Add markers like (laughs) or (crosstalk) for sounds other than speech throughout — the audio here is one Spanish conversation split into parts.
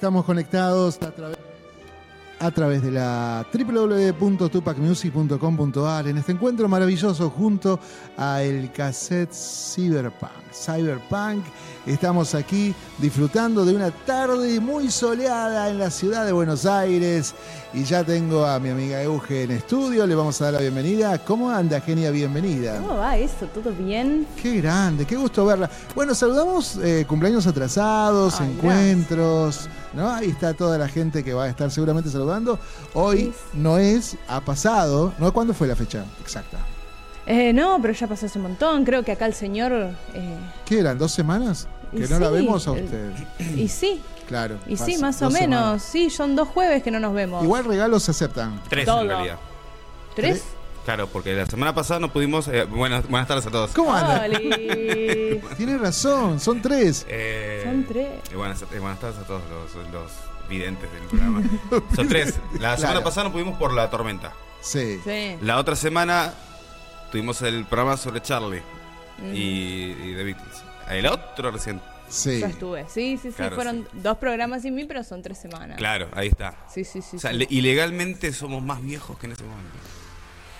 Estamos conectados a través, a través de la www.tupacmusic.com.ar en este encuentro maravilloso junto a el cassette Cyberpunk. Cyberpunk, estamos aquí disfrutando de una tarde muy soleada en la ciudad de Buenos Aires y ya tengo a mi amiga Euge en estudio, le vamos a dar la bienvenida. ¿Cómo anda, Genia? Bienvenida. ¿Cómo va eso? ¿Todo bien? Qué grande, qué gusto verla. Bueno, saludamos eh, cumpleaños atrasados, Ay, encuentros, ¿no? Ahí está toda la gente que va a estar seguramente saludando. Hoy Sí. no es, ha pasado, ¿no? ¿Cuándo fue la fecha exacta? Eh, no, pero ya pasó hace un montón. Creo que acá el señor. eh, ¿Qué eran? ¿Dos semanas? Y Que no la vemos a usted. y sí, Claro. y sí, más o menos. semanas. Sí, son dos jueves que no nos vemos. Igual regalos se aceptan. Tres Todo. en realidad. ¿Tres? Claro, porque la semana pasada no pudimos. eh, buenas, buenas tardes a todos. ¿Cómo anda? Oli. (laughs) Tiene razón, son tres. Eh, Son tres. y buenas, eh, buenas tardes a todos los, los videntes del programa. (laughs) Son tres. La semana Claro. pasada no pudimos por la tormenta. Sí. Sí. La otra semana tuvimos el programa sobre Charlie Mm. y, y The Beatles. El otro recién. Sí. Yo estuve. Sí, sí, sí. Claro, Fueron dos programas sin mí, pero son tres semanas. Claro, ahí está. Sí, sí, sí. O sea, sí. ilegalmente somos más viejos que en ese momento.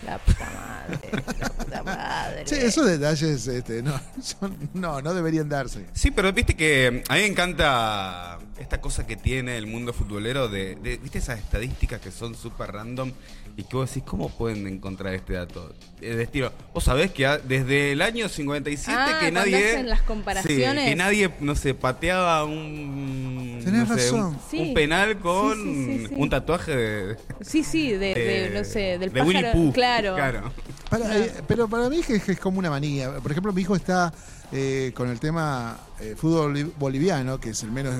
La puta madre. la puta madre. Sí, esos detalles este, no, (laughs) son- no, no deberían darse. Sí, pero viste que a mí me encanta esta cosa que tiene el mundo futbolero de, de- viste esas estadísticas que son súper random y que vos decís, ¿cómo pueden encontrar este dato? Eh, De estilo, vos sabés que ha- desde el año 57 Ah, que nadie... hacen las comparaciones. Sí, que nadie, no sé, pateaba un... Tenés no sé, razón. Un, Sí. un penal con Sí, sí, sí, sí. un tatuaje de... Sí, sí, de, de, de- no sé, del de Winnie pájaro. Pooh. Claro. Claro. Para- eh, pero para mí es, es como una manía. Por ejemplo, mi hijo está eh, con el tema eh, fútbol boli- boliviano, que es el menos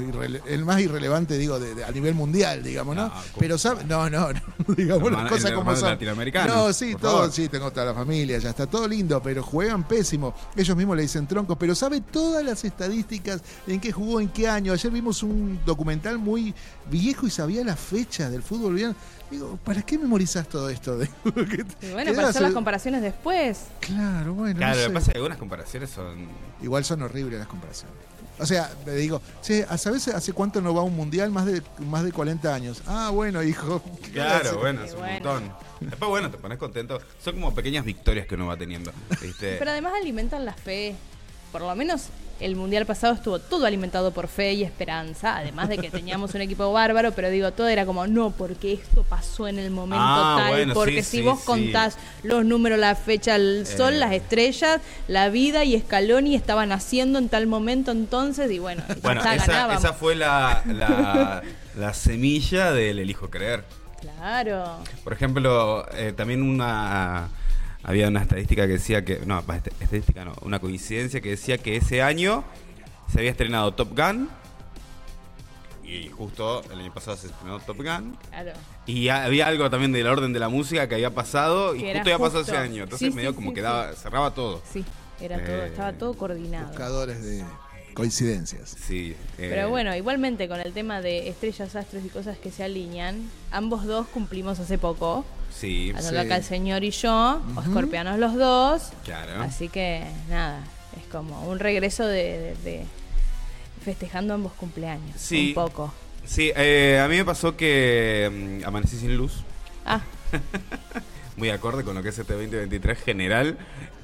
el más irrelevante, digo, de, de- a nivel mundial, digamos, ¿no? Ah, pero sabe, no, no, no, (laughs) digamos las cosas como son. latinoamericano, No, sí, todo, favor. sí, tengo toda la familia, ya está todo lindo, pero juegan pésimo. Ellos mismos le dicen troncos, pero sabe todas las estadísticas, en qué jugó, en qué año. Ayer vimos un documental muy viejo y sabía la fecha del fútbol boliviano. Digo, ¿para qué memorizás todo esto? (laughs) Y bueno, ¿Qué para hacer las comparaciones después. Claro, bueno. Claro, no lo que pasa es que algunas comparaciones son... Igual son horribles las comparaciones. O sea, le digo, che, ¿a ¿sabes hace cuánto no va a un mundial? Más de, más de 40 años. Ah, bueno, hijo. (laughs) Claro, bueno, es un bueno. montón. Después, bueno, te pones contento. Son como pequeñas victorias que uno va teniendo. (laughs) ¿viste? Pero además alimentan la fe. Por lo menos el mundial pasado estuvo todo alimentado por fe y esperanza. Además de que (laughs) teníamos un equipo bárbaro, pero digo, todo era como, no, porque esto pasó en el momento Ah, tal. bueno, porque sí, si sí, vos sí. contás los números, la fecha, el sol, Eh. las estrellas, la vida y Scaloni estaban naciendo en tal momento entonces. Y bueno, Bueno, ya esa, esa fue la, la, la semilla del elijo creer. Claro. Por ejemplo, eh, también una había una estadística que decía que no, va, est- estadística no, una coincidencia que decía que ese año se había estrenado Top Gun y justo el año pasado se estrenó Top Gun Claro. y ha- había algo también del orden de la música que había pasado y justo había pasado justo. ese año, entonces Sí, medio sí, como sí, que daba, cerraba todo. Sí, era todo, Eh, estaba todo coordinado. Buscadores de coincidencias. Sí. eh, Pero bueno, igualmente con el tema de estrellas, astros y cosas que se alinean, ambos dos cumplimos hace poco. Sí, Hablando Sí. acá el señor y yo, o escorpianos los dos. claro. Así que nada, es como un regreso de, de- de festejando ambos cumpleaños. Sí. Un poco. Sí, eh, a mí me pasó que mm, amanecí sin luz. Ah, (laughs) muy acorde con lo que es este 2023 general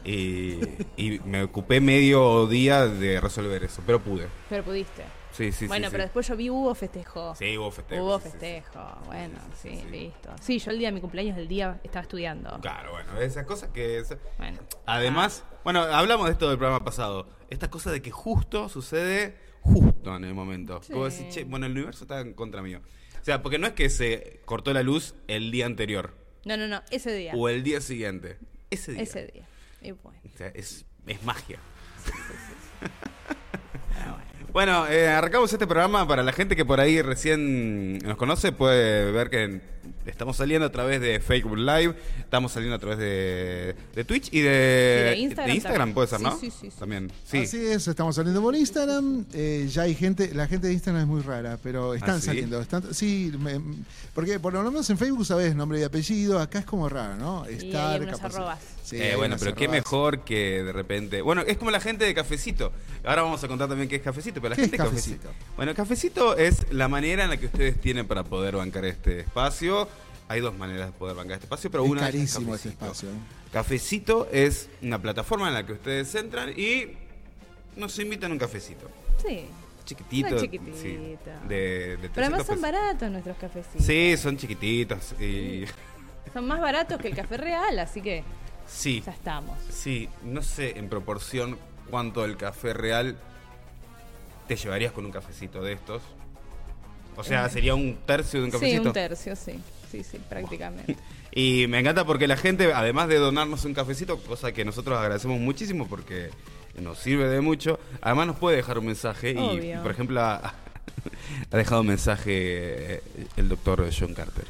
y, y me ocupé medio día de resolver eso, pero pude. pero pudiste. Sí, sí, bueno, sí. pero después yo vi hubo festejo. Sí, hubo festejo. Hubo festejo. Bueno, sí, listo. Sí, yo el día de mi cumpleaños, el día estaba estudiando. Claro, bueno, esas cosas que... es- Bueno. Además, bueno, hablamos de esto del programa pasado. Esta cosa de que justo sucede justo en el momento. Como decir, che, bueno, el universo está en contra mío. O sea, porque no es que se cortó la luz el día anterior No, no, no, ese día. o el día siguiente. Ese día. Ese día. Y bueno. O sea, es, es magia. Bueno. (laughs) Bueno, eh, arrancamos este programa para la gente que por ahí recién nos conoce, puede ver que estamos saliendo a través de Facebook Live, estamos saliendo a través de, de Twitch y de, Y de Instagram también. puede ser, Sí, ¿no? sí, sí, sí. También, sí. Así es, estamos saliendo por Instagram. eh, ya hay gente, la gente de Instagram es muy rara, pero están ¿Ah, sí? saliendo. Están, sí, me- porque por lo menos en Facebook sabes nombre y apellido, acá es como raro, ¿no? Y hay unos capaz- arrobas. Sí, Eh, bueno, pero qué mejor que de repente. Bueno, es como la gente de Cafecito. Ahora vamos a contar también qué es Cafecito, pero la ¿Qué es gente de Cafecito? Bueno, Cafecito es la manera en la que ustedes tienen para poder bancar este espacio. Hay dos maneras de poder bancar este espacio, pero Es una carísimo es este Cafecito. espacio. ¿eh? Cafecito es una plataforma en la que ustedes entran y nos invitan a un cafecito. Sí. Chiquitito. Una chiquitita. sí, de, de Pero 300 además son baratos nuestros cafecitos. Sí, son chiquititos. Y... Son más baratos que el café real, así que Sí, ya estamos. sí, no sé en proporción cuánto el café real te llevarías con un cafecito de estos. O sea, Eh, sería un tercio de un cafecito. Sí, un tercio, sí. Sí, sí, prácticamente. (laughs) Y me encanta porque la gente, además de donarnos un cafecito, cosa que nosotros agradecemos muchísimo porque nos sirve de mucho, además nos puede dejar un mensaje. Y, Obvio. por ejemplo, ha, (laughs) ha dejado un mensaje eh, el doctor John Carter.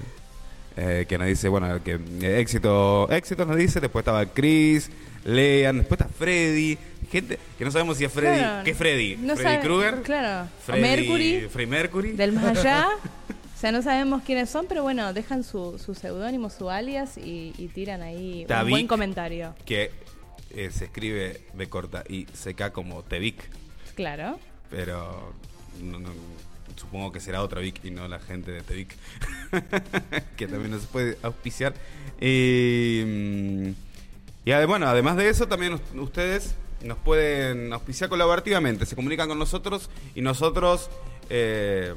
Eh, que nos dice, bueno, que eh, éxito, éxito nos dice, después estaba Chris, Lean, después está Freddy, gente que no sabemos si es Freddy, Claro, ¿qué es Freddy? no Freddy Krueger, Claro. Freddy, Mercury, Mercury, del más allá. (laughs) O sea, no sabemos quiénes son, pero bueno, dejan su, su seudónimo, su alias y, y tiran ahí un buen comentario. que eh, se escribe B corta y CK como Tevic. Claro. Pero no- no- supongo que será otra Vic y no la gente de Tevic. (laughs) que también nos puede auspiciar. Y, mm, y ade- bueno, además de eso, también us- ustedes nos pueden auspiciar colaborativamente. Se comunican con nosotros y nosotros eh,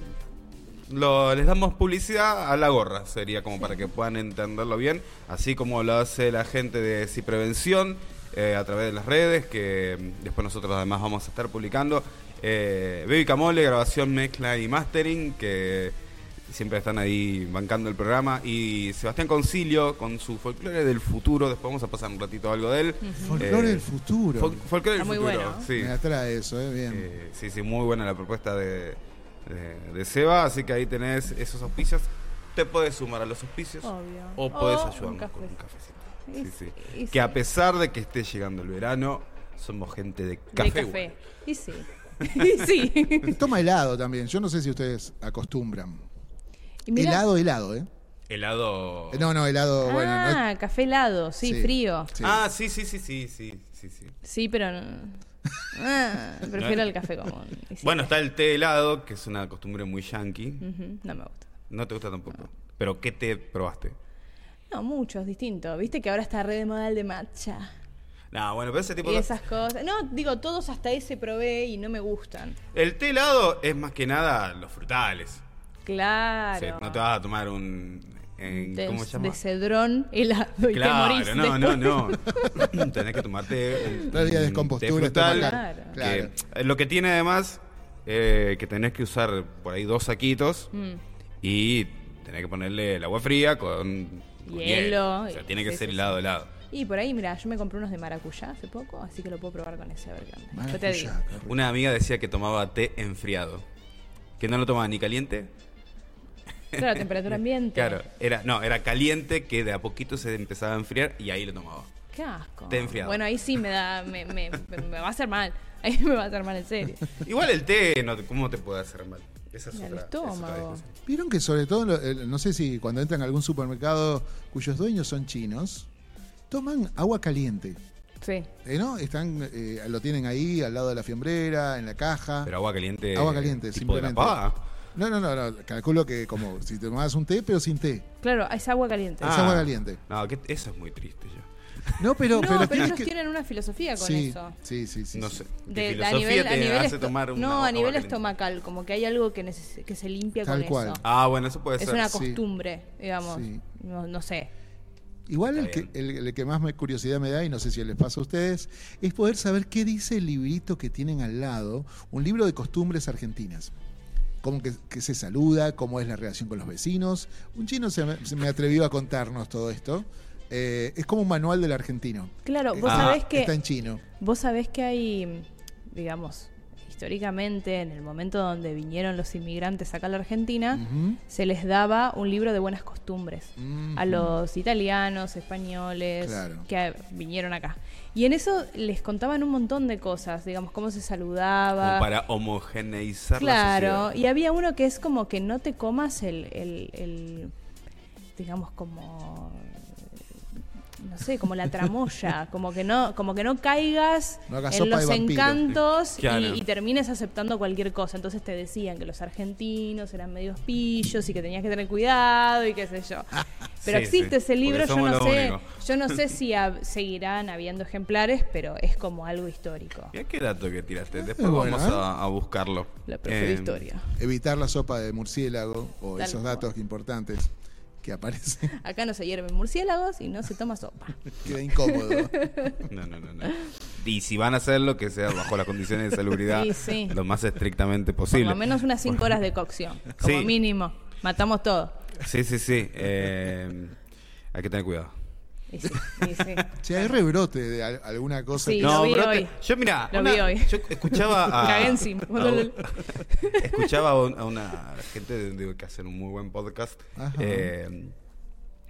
lo- les damos publicidad a la gorra. Sería como para que puedan entenderlo bien. Así como lo hace la gente de Ciprevención eh, a través de las redes, que mm, después nosotros además vamos a estar publicando. Eh, Baby Camole, grabación, mezcla y mastering, que siempre están ahí bancando el programa. Y Sebastián Concilio con su folclore del futuro. Después vamos a pasar un ratito algo de él. Folclore Eh, del futuro. Fol- folclore del muy futuro, bueno. sí. Me atrae eso, ¿eh? Bien. Eh, sí, sí, muy buena la propuesta de, de, de Seba, así que ahí tenés esos auspicios. Te puedes sumar a los auspicios Obvio. o puedes ayudarnos un con un cafecito. Y Sí, sí, sí. y Que sí. a pesar de que esté llegando el verano, somos gente de De café. café. Y sí. (laughs) sí. Toma helado también. Yo no sé si ustedes acostumbran. Y helado, helado, ¿eh? Helado. No, no, helado, bueno. no es- ah, café helado, sí, Sí. frío. sí. Ah, sí, sí, sí, sí, sí, sí, sí. Sí, pero no. Ah, (laughs) prefiero el café común. Y sí. Bueno, está el té helado, que es una costumbre muy yankee. Ujú, no me gusta. No te gusta tampoco. Pero ¿qué té probaste? No, muchos distintos. Viste que ahora está re de moda el de matcha. No, bueno, pero ese tipo Y de... esas cosas. No, digo, todos hasta ese probé y no me gustan. El té helado es más que nada los frutales. Claro. Sí, no te vas a tomar un. en- de, ¿Cómo se llama? de cedrón helado y te Claro, morís no, no, después. no. (laughs) Tenés que tomarte un, Tres días de un descompostura, té frutal. Claro. Claro. que, eh, lo que tiene además eh, que tenés que usar por ahí dos saquitos Mm. y tenés que ponerle el agua fría con con Hielo, O sea, tiene que sí, ser sí, helado, sí. helado. Y por ahí, mira, yo me compré unos de maracuyá hace poco, así que lo puedo probar con ese a ver qué onda. Yo te digo. Una amiga decía que tomaba té enfriado. Que no lo tomaba ni caliente. Claro, temperatura (laughs) ambiente. Claro, era, no, era caliente que de a poquito se empezaba a enfriar y ahí lo tomaba. Qué asco. Té enfriado. Bueno, ahí sí me da, me, me, me- me va a hacer mal. Ahí me va a hacer mal en serio. Igual el té, no, te- ¿cómo te puede hacer mal? Esa es otra, esa es otra estómago. Vieron que sobre todo, lo- el- no sé si cuando entran a algún supermercado cuyos dueños son chinos, toman agua caliente. Sí. Eh, ¿No? Están, eh, lo tienen ahí al lado de la fiambrera, en la caja. Pero agua caliente. agua caliente, tipo de la simplemente. pava. No, no, no, no, calculo que como si te tomabas un té, pero sin té. Claro, es agua caliente. Es agua caliente. No, que eso es muy triste ya. No, pero, no, pero, ellos que- tienen una filosofía con sí, eso. sí, sí, sí. no sé. ¿Qué De- filosofía a nivel, te a nivel hace esto- tomar una no, agua a nivel caliente? estomacal, como que hay algo que, neces- que se limpia Tal con cual. eso. Ah, bueno, eso puede es ser. una sí. costumbre, digamos. Sí. No, no sé. Igual el que, el, el que más me curiosidad me da, y no sé si les pasa a ustedes, es poder saber qué dice el librito que tienen al lado, un libro de costumbres argentinas. Cómo que, que se saluda, cómo es la relación con los vecinos. Un chino se me, se me atrevió a contarnos todo esto. Eh, es como un manual del argentino. Claro, vos Ah, sabés que Está en chino. vos sabés que hay, digamos, históricamente, en el momento donde vinieron los inmigrantes acá a la Argentina, se les daba un libro de buenas costumbres a los italianos, españoles Claro. que vinieron acá. Y en eso les contaban un montón de cosas, digamos, cómo se saludaba. Como para homogeneizar la Claro, sociedad. y había uno que es como que no te comas el, el- el, digamos, como no sé, como la tramoya, (laughs) como que no, como que no caigas No en los encantos y- Claro. y, termines aceptando cualquier cosa. Entonces te decían que los argentinos eran medios pillos y que tenías que tener cuidado y qué sé yo. Pero Sí, existe sí, ese libro, yo no sé, único. yo no sé (laughs) si hab- seguirán habiendo ejemplares, pero es como algo histórico. Mira qué dato que tiraste. Después bueno, vamos ¿eh? a, a buscarlo. La profe de Eh, historia. Evitar la sopa de murciélago o Tal esos datos importantes que aparecen. (laughs) Acá no se hierven murciélagos y no se toma sopa. (laughs) Queda incómodo. (laughs) No, no, no, no. Y si van a hacerlo, que sea bajo las condiciones de salubridad Sí, sí. lo más estrictamente Por posible. lo menos unas 5 horas de cocción, como Sí. mínimo. Matamos todo. Sí, sí, sí. Eh, hay que tener cuidado. Y sí, y sí. Si hay rebrote de al- alguna cosa. Sí, que- lo No, vi bro, hoy. yo mira, Lo vi hoy. yo escuchaba (laughs) a, Cagué encima. a- (laughs) escuchaba a un- a una gente de- de- que hacen un muy buen podcast Ajá. eh,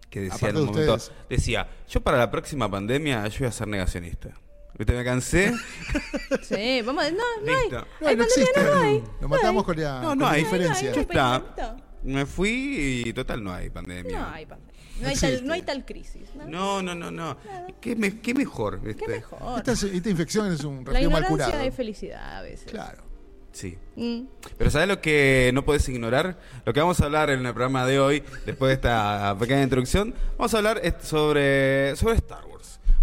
que decía Aparte en un de momento, ustedes. decía, yo para la próxima pandemia yo voy a ser negacionista. ¿Viste? Me cansé. (laughs) Sí, vamos a... No, no hay. Listo. No, hay no pandemia, existe. no hay. Lo matamos con la, No, con no la hay. diferencia. No Ya hay, está. pensamiento. Me fui y total no hay pandemia. No hay pandemia. No hay, tal, no hay tal crisis. ¿no? No, no, no, no. ¿Qué, me- qué mejor? ¿viste? ¿Qué mejor? Esta, es- esta infección es un La mal ignorancia curado. es felicidad a veces. Claro. Sí. Mm. Pero ¿sabes lo que no puedes ignorar? Lo que vamos a hablar en el programa de hoy, después de esta pequeña introducción, vamos a hablar sobre, sobre Star Wars.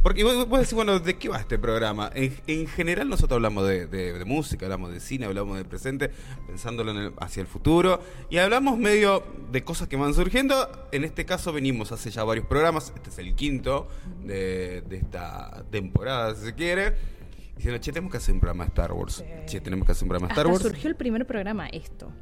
Porque vos, vos decís, bueno, ¿de qué va este programa? En, en general nosotros hablamos de, de- de música, hablamos de cine, hablamos del presente, pensándolo en el- hacia el futuro, y hablamos medio de cosas que van surgiendo. En este caso venimos hace ya varios programas, este es el quinto de, de esta temporada, si se quiere. Diciendo, che, tenemos que hacer un programa de Star Wars. Sí. Che, tenemos que hacer un programa de Star Hasta Wars. surgió el primer programa esto.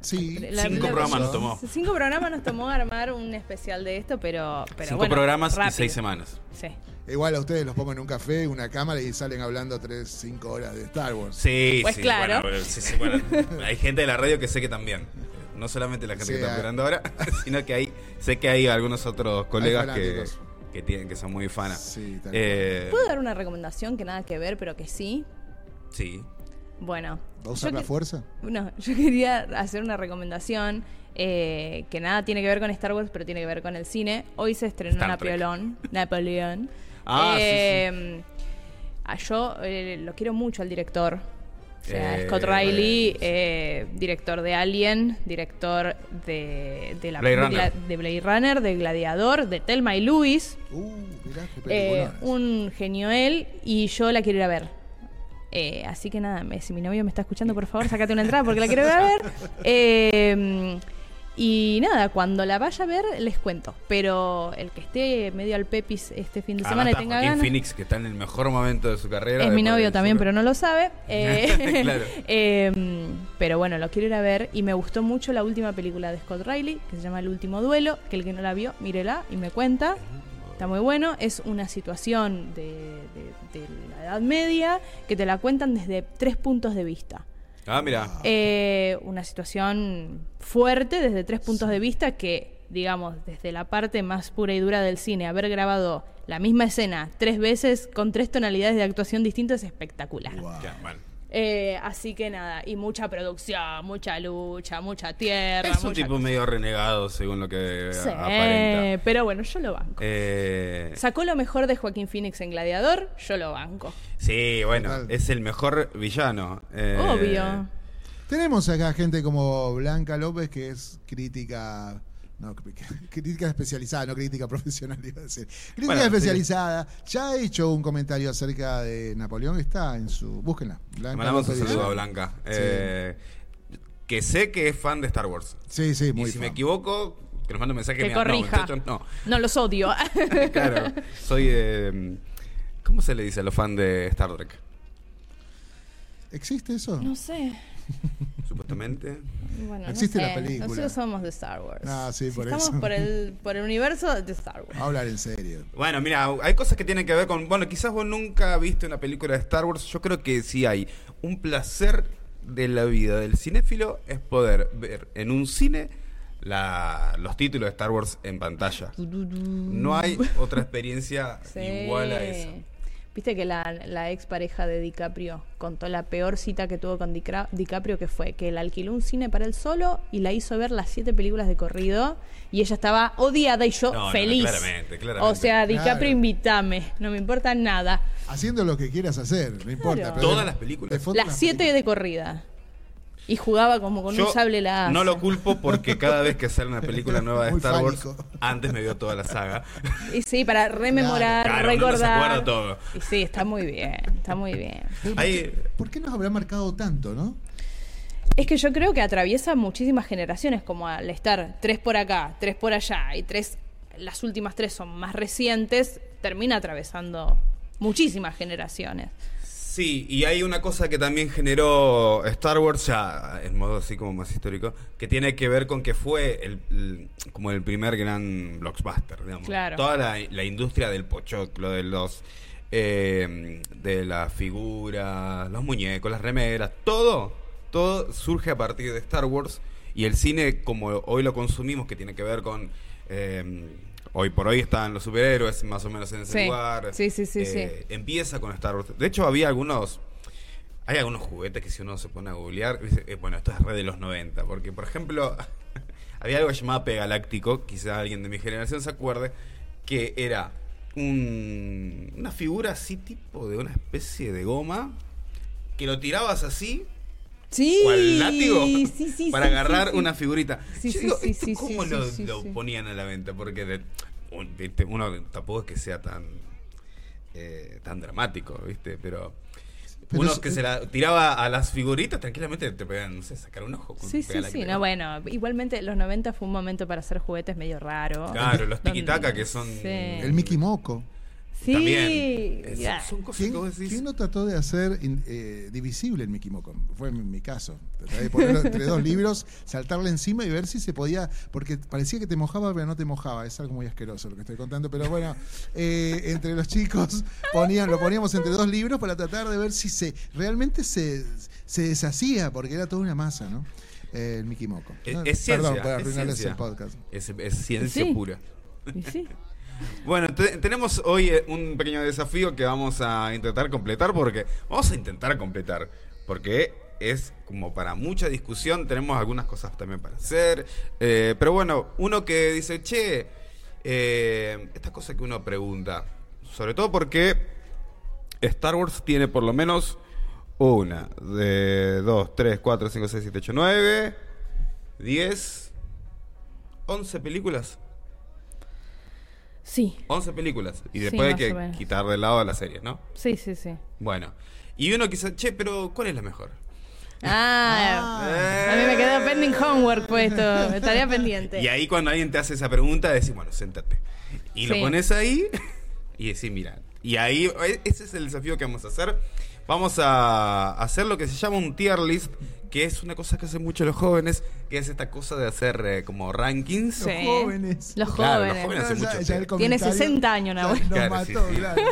Sí. La- Cinco la- programas nos tomó. Cinco programas nos tomó armar un especial de esto, pero, pero Cinco bueno, programas rápido. y seis semanas. Sí. Igual a ustedes los pongo en un café, una cámara y salen hablando 3, 5 horas de Star Wars. Sí, Pues sí, claro. bueno, sí, sí, bueno. hay gente de la radio que sé que también. No solamente la gente Sí, que está hay- esperando ahora, (laughs) sino que hay, sé que hay algunos otros colegas que, que tienen que son muy fanas. Sí, Eh, ¿Puedo dar una recomendación que nada que ver, pero que sí? sí. Bueno. ¿Va a usar la que- fuerza? No, (laughs) yo quería hacer una recomendación eh, que nada tiene que ver con Star Wars, pero tiene que ver con el cine. Hoy se estrenó Star. Napoleón. Napoleón. Ah, sí, Eh, ah, yo eh, lo quiero mucho al director. O sea, Eh, Scott Riley, eh, director de Alien, director de, de, la, Blade de Runner. De Blade Runner, de Gladiador, de Telma y Luis. Uh, mirá Eh, un genio él y yo la quiero ir a ver. Eh, así que nada, me- si mi novio me está escuchando, por favor, sacate una entrada porque la quiero ir a ver. (laughs) Y nada, cuando la vaya a ver, les cuento. Pero el que esté medio al pepis este fin de Además semana y tenga Joaquín ganas. Phoenix, que está en el mejor momento de su carrera. Es mi novio también, pero no lo sabe. (laughs) Eh, Claro. (laughs) eh, pero bueno, lo quiero ir a ver. Y me gustó mucho la última película de Scott Riley, que se llama El último duelo. Que el que no la vio, mírela y me cuenta. Está muy bueno. Es una situación de, de- de la Edad Media que te la cuentan desde tres puntos de vista. Ah, mira. Eh, una situación fuerte desde tres puntos de vista que, digamos, desde la parte más pura y dura del cine, haber grabado la misma escena tres veces con tres tonalidades de actuación distintas es espectacular. Wow. Ya, bueno. Eh, así que nada, y mucha producción, mucha lucha, mucha tierra. Es un mucha tipo cosa. medio renegado, según lo que Sí, aparenta. pero bueno, yo lo banco. Eh, Sacó lo mejor de Joaquín Phoenix en Gladiador, yo lo banco. sí, bueno, Total. es el mejor villano. Eh, Obvio. Tenemos acá gente como Blanca López, que es crítica. No, (laughs) crítica especializada, no crítica (laughs) profesional, iba a decir. Crítica Bueno, sí. especializada. Ya ha hecho un comentario acerca de Napoleón. Está en su. Búsquenla. Le Blanca mandamos un saludo a Blanca. Eh, que sé que es fan de Star Wars. Sí, sí, muy y si me equivoco, que nos mande un mensaje Que me corrija. No, no. No los odio. (laughs) claro, soy. eh, ¿Cómo se le dice a los fans de Star Trek? ¿Existe eso? no sé. (laughs) Supuestamente. Bueno, no Existe la película. Nosotros somos de Star Wars. Ah, sí, Si por estamos eso. por el, (laughs) por el universo de Star Wars. Hablar en serio. Bueno, mira, hay cosas que tienen que ver con. Bueno, quizás vos nunca viste una película de Star Wars. Yo creo que sí hay un placer de la vida del cinéfilo es poder ver en un cine la- los títulos de Star Wars en pantalla. No hay otra experiencia (laughs) Sí. igual a eso. Viste que la, la ex pareja de DiCaprio contó la peor cita que tuvo con Dicra- DiCaprio, que fue que él alquiló un cine para él solo y la hizo ver las siete películas de corrido y ella estaba odiada y yo No, no, feliz. claramente, claramente. O sea, DiCaprio Claro. invítame, no me importa nada. Haciendo lo que quieras hacer, no importa. Claro. pero Todas las películas. las siete de corrida. Y jugaba como con Yo un sable láser. no lo culpo porque cada vez que sale una película nueva de Muy Star Wars, fálico. antes me vio toda la saga. Y sí, para rememorar, Claro, no se recordar. acuerda todo. Y sí, está muy bien, está muy bien. Ahí, ¿Por qué nos habrá marcado tanto, no? Es que yo creo que atraviesa muchísimas generaciones, como al estar tres por acá, tres por allá y tres, las últimas tres son más recientes, termina atravesando muchísimas generaciones. Sí, y hay una cosa que también generó Star Wars, ya en modo así como más histórico, que tiene que ver con que fue el, el- como el primer gran blockbuster, digamos. Claro. Toda la, la industria del pochoclo, de los eh, de las figuras, los muñecos, las remeras, todo, todo surge a partir de Star Wars y el cine como hoy lo consumimos, que tiene que ver con eh, hoy por hoy están los superhéroes más o menos en ese Sí. lugar. Sí, sí, sí, Eh, Empieza con Star Wars. De hecho, había algunos. Hay algunos juguetes que si uno se pone a googlear, dice, eh, bueno, esto es red de los 90, porque por ejemplo, (laughs) había algo llamado P Galáctico, quizá alguien de mi generación se acuerde, que era un- una figura así tipo de una especie de goma, que lo tirabas así, Sí, cual látigo, sí, sí, para sí, agarrar una figurita. Yo sí, digo, sí, ¿esto sí, ¿cómo lo, ponían a la venta? Porque de- un- viste, uno tampoco es que sea tan eh, tan dramático, ¿viste? Pero, Pero uno que se la tiraba a las figuritas tranquilamente te pegan, no sé, sacar un ojo. Sí, sí, sí. No, bueno, igualmente los 90 fue un momento para hacer juguetes medio raro. Claro, los (laughs) tiki-taka que son- Sí. El Mickey Moco. Sí, También. Es- ya. son cosas ¿Quién, decís. quién no trató de hacer in- eh, divisible el Mickey Moco? Fue mi, mi caso. Traté de ponerlo entre dos libros, saltarle encima y ver si se podía. Porque parecía que te mojaba, pero no te mojaba. Es algo muy asqueroso lo que estoy contando. Pero bueno, eh, entre los chicos ponían, lo poníamos entre dos libros para tratar de ver si se realmente se, se deshacía, porque era toda una masa, ¿no? Eh, el Mickey Moco. Es, No, es ciencia. Perdón por es arruinarles ciencia. el podcast. Es, es ciencia Sí. pura. Y sí. Bueno, te- tenemos hoy eh, un pequeño desafío que vamos a intentar completar porque vamos a intentar completar porque es como para mucha discusión, tenemos algunas cosas también para hacer, eh, pero bueno, uno que dice, che, eh, esta cosa que uno pregunta, sobre todo porque Star Wars tiene por lo menos una, de dos, tres, cuatro, cinco, seis, siete, ocho, nueve, diez, once películas. Sí, 11 películas. Y Sí, después hay más que quitar de lado las series, ¿no? sí, sí, sí. Bueno. Y uno quizá, che, pero ¿cuál es la mejor? Ah, Ah. a mí me quedó pending homework puesto, (laughs) estaría pendiente. Y ahí cuando alguien te hace esa pregunta, decís, bueno, séntate. Y lo Sí. pones ahí (laughs) y decís, mira. Y ahí, e- ese es el desafío que vamos a hacer. Vamos a hacer lo que se llama un tier list, que es una cosa que hacen mucho los jóvenes, que es esta cosa de hacer eh, como rankings. Sí. Los jóvenes. Los Claro, los jóvenes. jóvenes hacen mucho tier. Tiene comentario 60 años, Nahuel. Nos Claro, mató, sí. claro.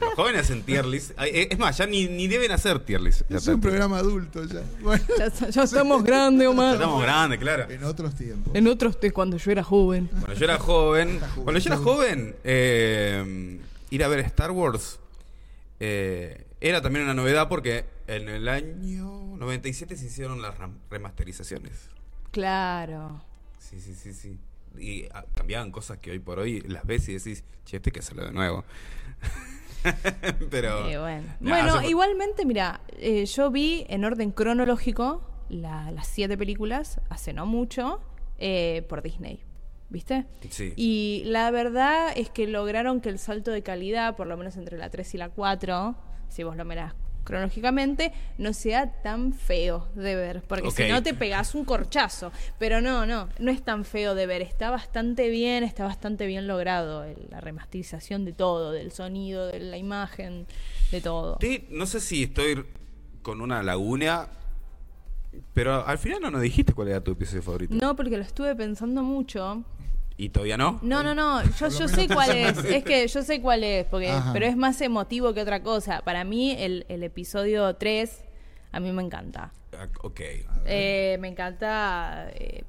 Los jóvenes hacen tier list. Ay, eh, Es más, ya ni, ni deben hacer tier list. Ya Es un programa adulto ya. Bueno, Ya, ya estamos grandes, Ya Omar. Estamos grandes, claro. en otros tiempos. En otros de cuando yo era joven. Cuando yo era joven, cuando yo era joven, eh, ir a ver Star Wars eh, era también una novedad porque en el año 97 se hicieron las remasterizaciones. Claro. Sí, sí, sí, sí. Y ah, cambiaban cosas que hoy por hoy las ves y decís, che, esto hay que hacerlo de nuevo. (laughs) Pero. Eh, bueno, Nah, Bueno, hace- igualmente, mira, eh, yo vi en orden cronológico la- las siete películas hace no mucho eh, por Disney. ¿Viste? Sí. Y la verdad es que lograron que el salto de calidad, por lo menos entre la 3 y la 4, si vos lo mirás cronológicamente, no sea tan feo de ver. Porque si no te pegás un corchazo. Pero no, no, no es tan feo de ver. Está bastante bien, está bastante bien logrado el- la remasterización de todo, del sonido, de la imagen, de todo. Sí, no sé si estoy con una laguna, pero al final no nos dijiste cuál era tu episodio favorito. No, porque lo estuve pensando mucho. ¿Y todavía no? No, no, no, yo, yo sé cuál es, es que yo sé cuál es, porque, Ajá. pero es más emotivo que otra cosa. Para mí el, el episodio 3 a mí me encanta. Ah, Ok. Eh, me encanta eh,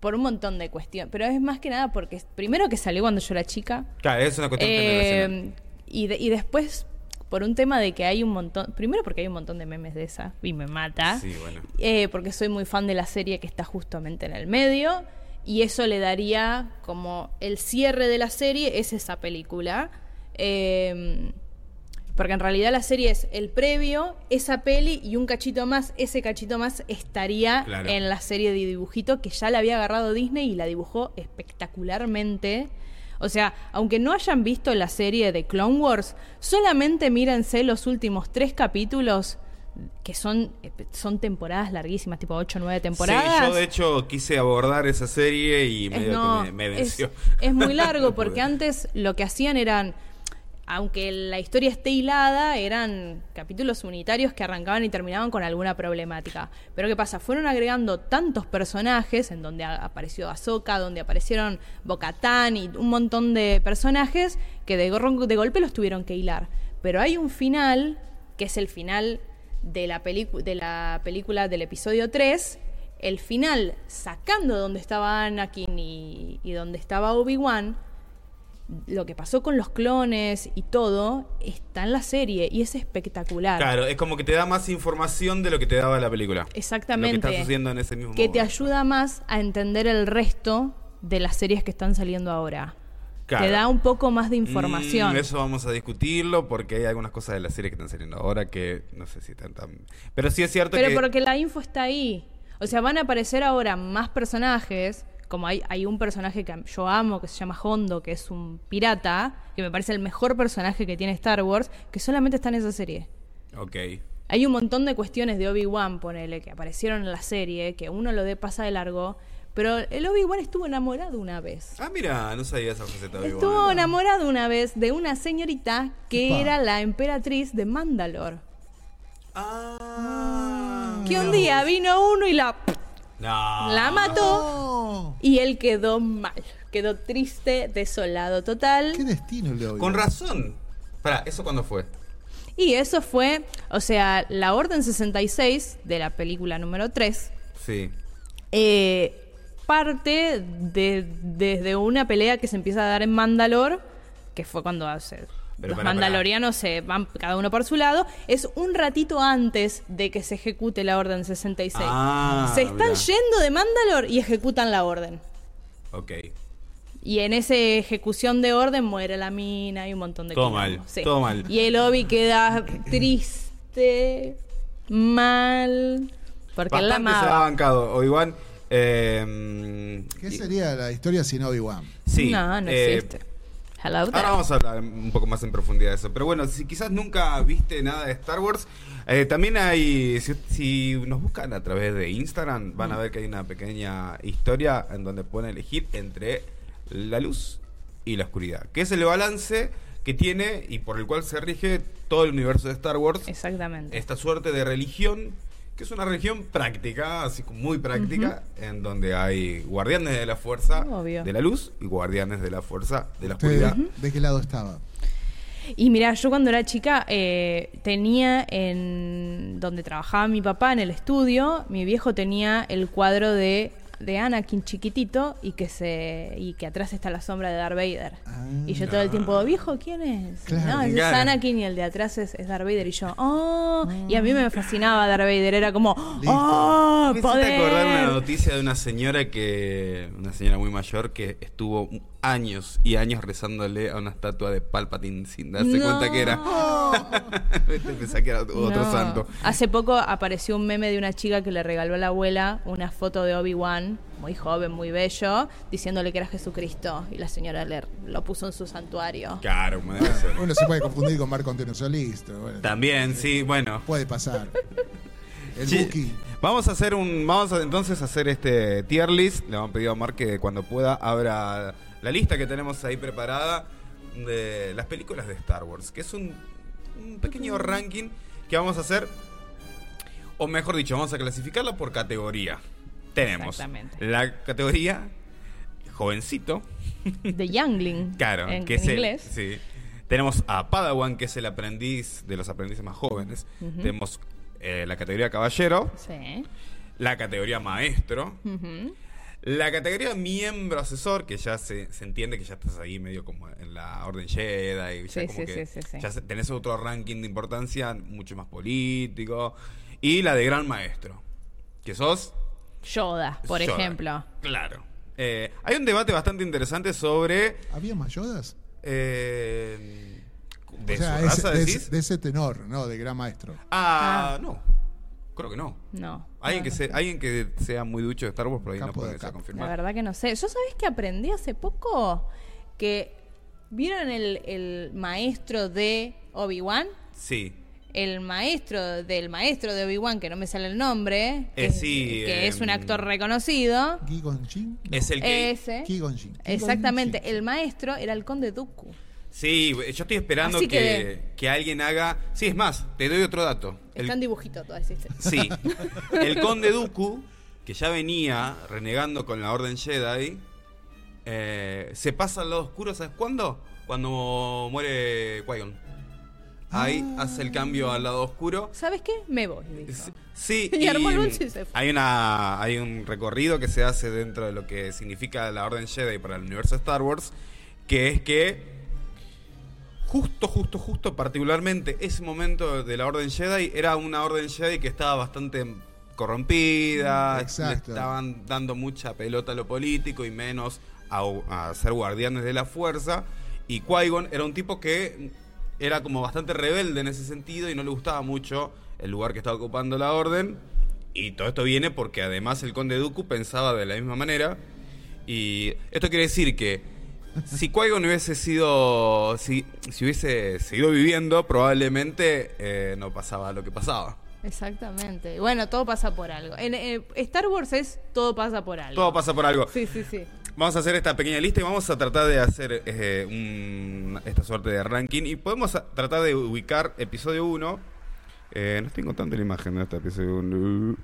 por un montón de cuestiones. Pero es más que nada porque, primero que salió cuando yo era chica. Claro, es una cuestión generacional. Eh, y, de- y después, por un tema de que hay un montón. Primero porque hay un montón de memes de esa y me mata. Sí, bueno. Eh, porque soy muy fan de la serie que está justamente en el medio. Y eso le daría como el cierre de la serie, es esa película. Eh, porque en realidad la serie es el previo, esa peli y un cachito más. Ese cachito más estaría Claro. en la serie de dibujito que ya la había agarrado Disney y la dibujó espectacularmente. O sea, aunque no hayan visto la serie de Clone Wars, solamente mírense los últimos tres capítulos que son, son temporadas larguísimas, tipo 8 o 9 temporadas. Sí, yo de hecho quise abordar esa serie y medio no, que me, venció. Es, muy (laughs) largo porque antes lo que hacían eran, aunque la historia esté hilada, eran capítulos unitarios que arrancaban y terminaban con alguna problemática. Pero ¿qué pasa? Fueron agregando tantos personajes, en donde apareció Ahsoka, donde aparecieron Bocatán y un montón de personajes que de golpe los tuvieron que hilar. Pero hay un final, que es el final de la, de la película del episodio 3, el final sacando donde estaba Anakin y, y donde estaba Obi-Wan, lo que pasó con los clones y todo está en la serie y es espectacular. Claro, es como que te da más información de lo que te daba la película. Exactamente. Lo que está sucediendo en ese mismo que te ayuda más a entender el resto de las series que están saliendo ahora. Claro. Te da un poco más de información. Mm, eso vamos a discutirlo porque hay algunas cosas de la serie que están saliendo ahora que no sé si están tan... Pero sí es cierto Pero que... porque la info está ahí. O sea, van a aparecer ahora más personajes. Como hay, hay un personaje que yo amo, que se llama Hondo, que es un pirata, que me parece el mejor personaje que tiene Star Wars, que solamente está en esa serie. Ok. Hay un montón de cuestiones de Obi-Wan, ponele, que aparecieron en la serie, que uno lo de pasa de largo. Pero el Obi-Wan estuvo enamorado una vez. Ah, mira, no sabía esa faceta de Estuvo Obi-Wan. enamorado una vez de una señorita que era la emperatriz de Mandalore. Ah. Que un día vino uno y la, No. la mató Oh, y él quedó mal. Quedó triste, desolado total. ¿Qué destino le doy? Con razón. Para, ¿eso cuándo fue? Y eso fue, o sea, la Orden 66 de la película número 3 Sí. eh, parte de, desde una pelea que se empieza a dar en Mandalor, que fue cuando hace, Pero los mandalorianos se van cada uno por su lado, es un ratito antes de que se ejecute la Orden 66. Ah, se están mirá. yendo de Mandalor y ejecutan la Orden. Ok. Y en esa ejecución de orden muere la mina y un montón de Todo mal, todo mal. Y el Obi queda triste, mal, porque él la Bastante se ha amaba. bancado. Obi-Wan. Eh, ¿Qué sería la historia sin Obi-Wan? Sí. no, no eh, existe. Hello there. Ahora vamos a hablar un poco más en profundidad de eso. Pero bueno, si quizás nunca viste nada de Star Wars, eh, también hay, si, si nos buscan a través de Instagram, van a ver que hay una pequeña historia en donde pueden elegir entre la luz y la oscuridad, que es el balance que tiene y por el cual se rige todo el universo de Star Wars. Exactamente. Esta suerte de religión, que es una religión práctica, así como muy práctica, en donde hay guardianes de la fuerza Obvio. de la luz y guardianes de la fuerza de la ¿Usted oscuridad. de qué lado estaba? Y mira, yo cuando era chica eh, tenía en donde trabajaba mi papá en el estudio, mi viejo tenía el cuadro de, de Anakin chiquitito y que se y que atrás está la sombra de Darth Vader. Ah. y yo todo el tiempo, viejo, ¿quién es? Claro. no, ese es Claro. Anakin y el de atrás es, es Darth Vader. Y yo, oh, y a mí me fascinaba Darth Vader, era como, Listo. oh, Me hiciste acordar una poder. noticia de una señora que. Una señora muy mayor que estuvo años y años rezándole a una estatua de Palpatine sin darse No. cuenta que era. (laughs) Pensá que era otro No. santo. Hace poco apareció un meme de una chica que le regaló a la abuela una foto de Obi-Wan, muy joven, muy bello, diciéndole que era Jesucristo. Y la señora le, lo puso en su santuario. Claro, como debe ser. Bueno, se puede confundir con Marco Antonio Solís. bueno, También, sí, bueno. puede pasar. El Sí. Buki. Vamos a hacer un. Vamos a entonces a hacer este tier list. Le hemos pedido a Mark que cuando pueda abra la lista que tenemos ahí preparada de las películas de Star Wars. Que es un, un pequeño ranking que vamos a hacer. O mejor dicho, vamos a clasificarla por categoría. Tenemos la categoría jovencito. De Youngling. Claro, en, que en es el- inglés. sí. Tenemos a Padawan, que es el aprendiz de los aprendices más jóvenes. Tenemos eh, la categoría caballero, Sí. la categoría maestro. La categoría miembro asesor, que ya se, se entiende que ya estás ahí medio como en la orden Jedi, y ya Sí, como sí, que sí, sí, sí. ya se- tenés otro ranking de importancia mucho más político, y la de gran maestro, que sos Yoda, por Yoda. ejemplo. Claro. Eh, hay un debate bastante interesante sobre ¿Había más Yodas? eh, de o sea, su ese- raza, de, decís. ese- de ese tenor, ¿no? De gran maestro. Ah, Ah. no. Creo que no. No. Alguien no, que, no se- sé. alguien que sea muy ducho de Star Wars, por ahí no puede ser capo. La confirmado. verdad que no sé. Yo sabés que aprendí hace poco que vieron el, el maestro de Obi-Wan. Sí. El maestro del maestro de Obi-Wan, que no me sale el nombre, que, Eh, es- sí, que es un em, actor reconocido. Qui-Gon Jinn. No. Es el que. Ese. Qui-Gon Jinn. Exactamente. El maestro era el conde Dooku. Sí, yo estoy esperando que, que- que alguien haga. Sí, es más, te doy otro dato. Está en dibujito todo ese. Sí. (laughs) El conde Dooku, que ya venía renegando con la Orden Jedi, eh, se pasa al lado oscuro, ¿sabes cuándo? Cuando muere Qui-Gon. Ahí Ah. hace el cambio al lado oscuro. ¿Sabes qué? Me voy. dijo. Sí, (laughs) Y armó el y se fue. hay una hay un recorrido que se hace dentro de lo que significa la Orden Jedi para el universo de Star Wars, que es que justo, justo, justo, particularmente ese momento de la Orden Jedi era una Orden Jedi que estaba bastante corrompida, exacto. estaban dando mucha pelota a lo político y menos a, a ser guardianes de la fuerza. Y Qui-Gon era un tipo que era como bastante rebelde en ese sentido y no le gustaba mucho el lugar que estaba ocupando la orden. Y todo esto viene porque además el conde Dooku pensaba de la misma manera. Y esto quiere decir que si Qui-Gon hubiese sido. Si, si hubiese seguido viviendo, probablemente eh, no pasaba lo que pasaba. Exactamente. Bueno, todo pasa por algo. En eh, Star Wars es todo pasa por algo. Todo pasa por algo. Sí, sí, sí. Vamos a hacer esta pequeña lista y vamos a tratar de hacer eh, un- esta suerte de ranking. Y podemos tratar de ubicar episodio 1. Eh, no estoy encontrando la imagen de este episodio 1.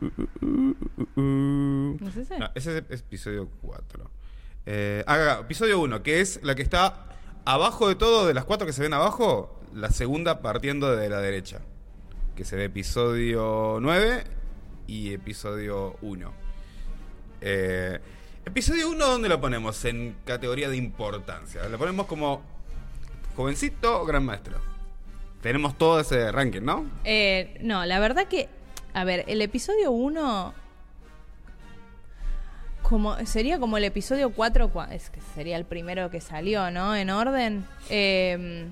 ¿No es ese? No, ese es episodio 4. Eh, ah, episodio 1, que es la que está abajo de todo, de las cuatro que se ven abajo, la segunda partiendo de la derecha. Que se ve episodio 9 y episodio 1. Eh, episodio 1, ¿dónde lo ponemos? En categoría de importancia. Lo ponemos como jovencito o gran maestro. Tenemos todo ese ranking, ¿no? Eh, no, la verdad que, a ver, el episodio 1 como sería como el episodio 4, cua- es que sería el primero que salió, ¿no? En orden. Eh,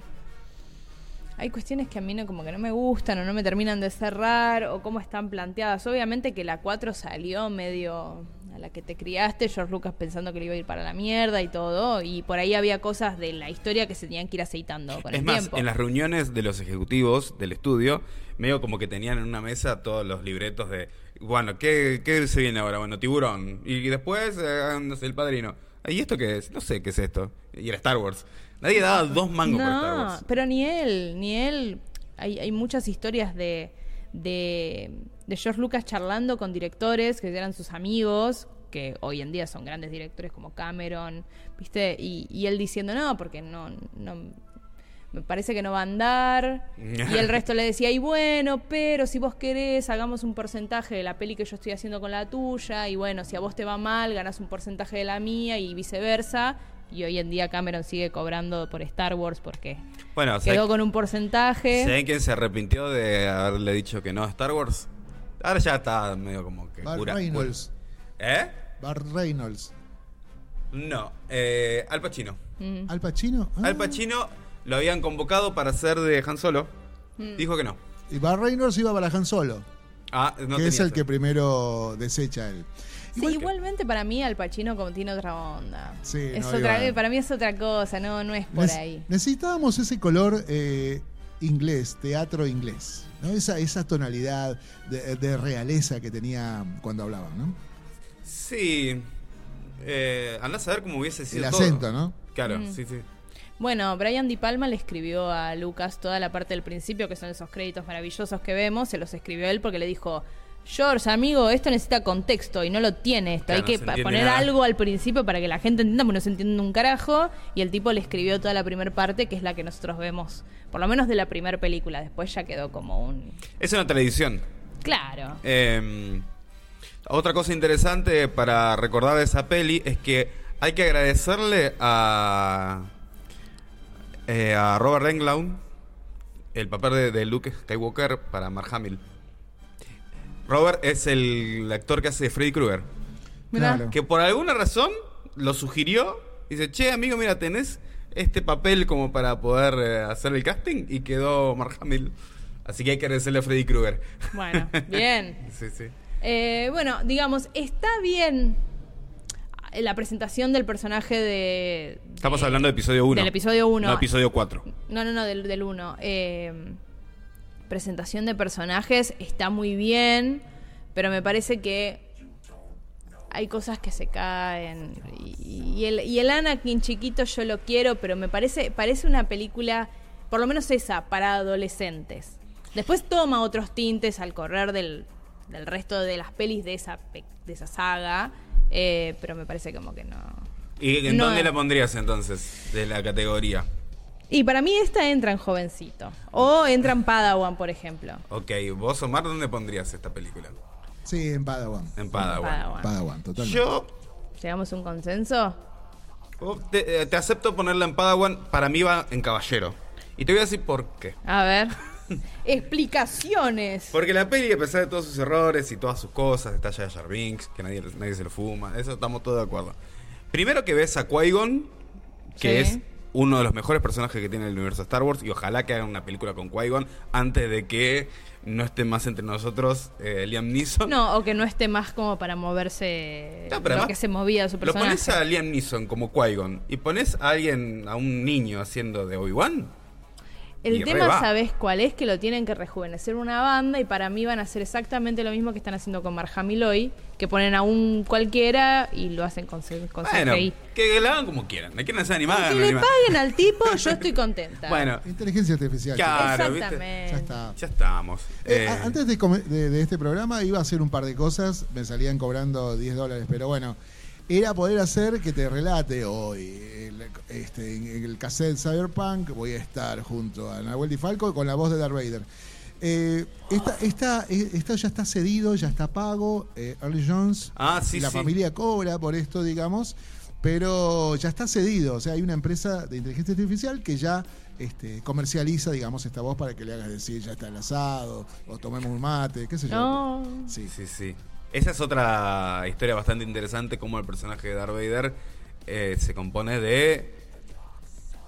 hay cuestiones que a mí no, como que no me gustan o no me terminan de cerrar o cómo están planteadas. Obviamente que la 4 salió medio a la que te criaste, George Lucas pensando que le iba a ir para la mierda y todo, y por ahí había cosas de la historia que se tenían que ir aceitando con Es el más, tiempo. en las reuniones de los ejecutivos del estudio, medio como que tenían en una mesa todos los libretos de, bueno, ¿qué, qué se viene ahora? Bueno, tiburón. Y después, eh, no sé, el padrino. ¿Y esto qué es? No sé qué es esto. Y era Star Wars. Nadie daba dos mangos por Star No, Wars. pero ni él, ni él. Hay, hay muchas historias de, de, George Lucas charlando con directores que eran sus amigos, que hoy en día son grandes directores como Cameron, ¿viste? Y, y él diciendo, no, porque no, no. Me parece que no va a andar. (laughs) Y el resto le decía, y bueno, pero si vos querés, hagamos un porcentaje de la peli que yo estoy haciendo con la tuya. Y bueno, si a vos te va mal, ganás un porcentaje de la mía y viceversa. Y hoy en día Cameron sigue cobrando por Star Wars porque Bueno, ¿sabes quedó con un porcentaje. ¿saben quién se arrepintió de haberle dicho que no a Star Wars? Ahora ya está medio como que cura. Reynolds. ¿Eh? Bart Reynolds. No, eh, Al Pacino. Mm. ¿Al Pacino? Ah. Al Pacino lo habían convocado para ser de Han Solo. Mm. Dijo que no. Y Bart Reynolds iba para Han Solo, Ah, no que es el que primero desecha él. Sí, Igual que- igualmente para mí Al Pacino como tiene otra onda. Sí, es no, otra, para mí es otra cosa, no, no es por Nece- ahí. Necesitábamos ese color eh, inglés, teatro inglés. ¿no? Esa, esa tonalidad de, de realeza que tenía cuando hablaba, ¿no? Sí. Eh, andás a ver cómo hubiese sido El todo. acento, ¿no? Claro, Mm. sí, sí. Bueno, Brian Di Palma le escribió a Lucas toda la parte del principio, que son esos créditos maravillosos que vemos, se los escribió él porque le dijo, George, amigo, esto necesita contexto y no lo tiene esto. Claro, Hay que poner nada. algo al principio para que la gente entienda, porque no se entiende un carajo. Y el tipo le escribió toda la primera parte, que es la que nosotros vemos, por lo menos de la primera película. Después ya quedó como un... Es una tradición. Claro. Eh, otra cosa interesante para recordar de esa peli es que hay que agradecerle a, eh, a Robert Englund el papel de, de Luke Skywalker para Mark Hamill. Robert es el actor que hace de Freddy Krueger. Mirá. Claro. Que por alguna razón lo sugirió. y Dice, che, amigo, mira, tenés este papel como para poder eh, hacer el casting. Y quedó Mark Hamill. Así que hay que agradecerle a Freddy Krueger. Bueno, bien. (laughs) sí, sí. Eh, bueno, digamos, está bien la presentación del personaje de... Estamos de- hablando del episodio 1. Del episodio 1. No, episodio 4. No, no, no, del, del 1. presentación de personajes está muy bien, pero me parece que hay cosas que se caen. Y, y el, y el Anakin chiquito yo lo quiero, pero me parece, parece una película, por lo menos esa, para adolescentes. Después toma otros tintes al correr del, del resto de las pelis de esa, de esa saga, eh, pero me parece como que no. ¿Y en No dónde es. la pondrías entonces de la categoría? Y para mí esta entra en jovencito. O entra en Padawan, por ejemplo. Ok, vos, Omar, ¿dónde pondrías esta película? Sí, en Padawan. En Padawan. Padawan. Padawan, totalmente. Yo ¿Llegamos a un consenso? oh, te, eh, te acepto ponerla en Padawan, para mí va en Caballero. Y te voy a decir por qué. A ver. (laughs) Explicaciones. Porque la peli, a pesar de todos sus errores y todas sus cosas, está Jar Jar Binks, que nadie, nadie se lo fuma, eso estamos todos de acuerdo. Primero que ves a Qui-Gon, que Sí. es uno de los mejores personajes que tiene el universo Star Wars, y ojalá que hagan una película con Qui-Gon antes de que no esté más entre nosotros eh, Liam Neeson. No, o que no esté más como para moverse No, pero lo que se movía su Lo personaje. pones a Liam Neeson como Qui-Gon y pones a alguien, a un niño haciendo de Obi-Wan. El y tema. ¿sabes cuál es? Que lo tienen que rejuvenecer una banda y para mí van a hacer exactamente lo mismo que están haciendo con Mark Hamill hoy, que ponen a un cualquiera y lo hacen con, con Bueno, CGI. que la hagan como quieran. ¿Me quieren hacer animada? Que le animada. paguen al tipo, yo (laughs) estoy contenta. Bueno, Inteligencia artificial. Claro, ¿viste? Exactamente. Ya está. ya estamos. Eh, Eh, antes de, de- de este programa iba a hacer un par de cosas, me salían cobrando 10 dólares, pero bueno, era poder hacer que te relate hoy. el- este, en el cassette Cyberpunk voy a estar junto a Nahuel Di Falco con la voz de Darth Vader. Eh, esta, esta, eh, esta ya está cedido, ya está pago. eh, Early Jones, Ah, sí, la sí. familia cobra por esto, digamos, pero ya está cedido. O sea, hay una empresa de inteligencia artificial que ya este, comercializa, digamos, esta voz para que le hagas decir ya está el asado, o tomemos un mate, qué sé yo. No. Sí. Sí, sí. Esa es otra historia bastante interesante, como el personaje de Darth Vader eh, se compone de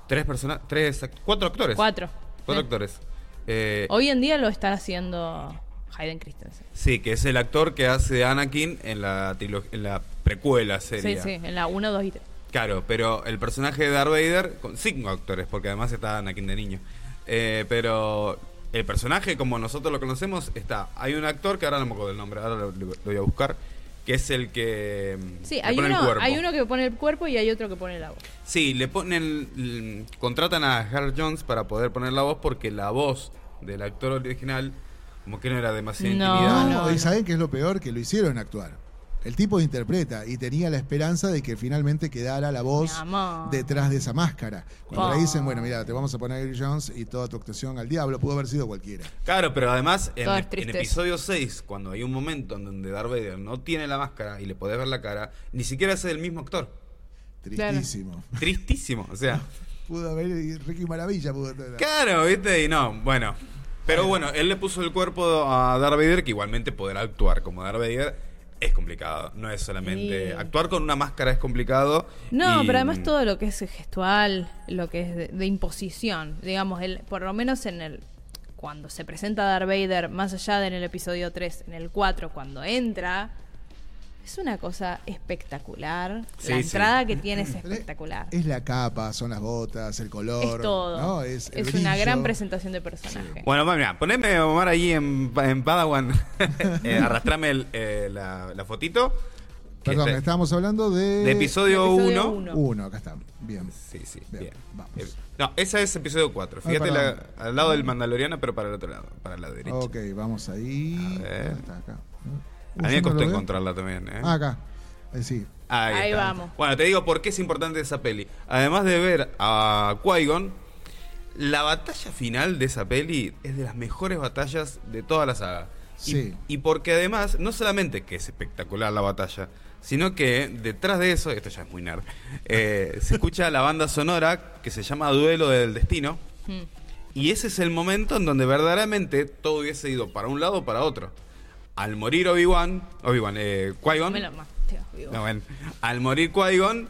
tres personas, tres, act- cuatro actores. Cuatro. Cuatro Sí. actores. Eh, Hoy en día lo está haciendo Hayden Christensen. sí, que es el actor que hace Anakin en la en la precuela serie. Sí, sí, en la 1, 2 y 3. Claro, pero el personaje de Darth Vader, con cinco actores, porque además está Anakin de niño. Eh, pero el personaje, como nosotros lo conocemos, está. Hay un actor que ahora no me acuerdo el nombre, ahora lo, lo voy a buscar, que es el que. mm, Sí, hay pone el uno, cuerpo. hay uno que pone el cuerpo y hay otro que pone la voz. Sí, le ponen. l- Contratan a Har Jones para poder poner la voz, porque la voz del actor original, como que no era demasiado No, intimidante. No, no, y saben qué es lo peor, que lo hicieron actuar. El tipo interpreta y tenía la esperanza de que finalmente quedara la voz detrás de esa máscara. Cuando Oh. le dicen, bueno, mira, te vamos a poner a Eric Jones y toda tu actuación al diablo, pudo haber sido cualquiera. Claro, pero además en, en episodio 6, cuando hay un momento en donde Darth Vader no tiene la máscara y le podés ver la cara, ni siquiera es el mismo actor. Tristísimo. Tristísimo, o sea. (laughs) Pudo haber Ricky Maravilla, pudo tener. Claro, ¿viste? Y no, bueno. Pero bueno, él le puso el cuerpo a Darth Vader, que igualmente poder actuar como Darth Vader es complicado. No es solamente. Sí. Actuar con una máscara es complicado. No, y- pero además todo lo que es gestual, lo que es de, de imposición, digamos, el, por lo menos en el cuando se presenta Darth Vader, más allá de en el episodio 3, en el 4, cuando entra, es una cosa espectacular. Sí, la sí. entrada que tiene es espectacular. Es la capa, son las botas, el color. Es todo. ¿no? Es, una gran presentación de personaje. Bueno, bueno, mira, poneme Omar ahí en, en Padawan. (laughs) eh, arrastrame el, eh, la, la fotito. Perdón, está- estábamos hablando de. de episodio Episodio 1. uno. Uno, acá está. Bien. Sí, sí, Bien, bien. vamos. Eh, no, esa es episodio 4. Ah, Fíjate la- al lado del Mandaloriano, pero para el otro lado, para la derecha. Ok, vamos ahí. A ver. Está acá. A mí me costó encontrarla también. ¿eh? Ah, acá. Eh, sí. Ahí está. vamos. Bueno, te digo por qué es importante esa peli. Además de ver a Qui-Gon, la batalla final de esa peli es de las mejores batallas de toda la saga. Y, Sí. y porque además, no solamente que es espectacular la batalla, sino que detrás de eso, esto ya es muy nerd, (laughs) eh, se escucha la banda sonora que se llama Duelo del Destino. Mm. Y ese es el momento en donde verdaderamente todo hubiese ido para un lado o para otro. Al morir Obi-Wan, Obi-Wan, eh, Qui-Gon, Me lo no, bueno, al morir Qui-Gon,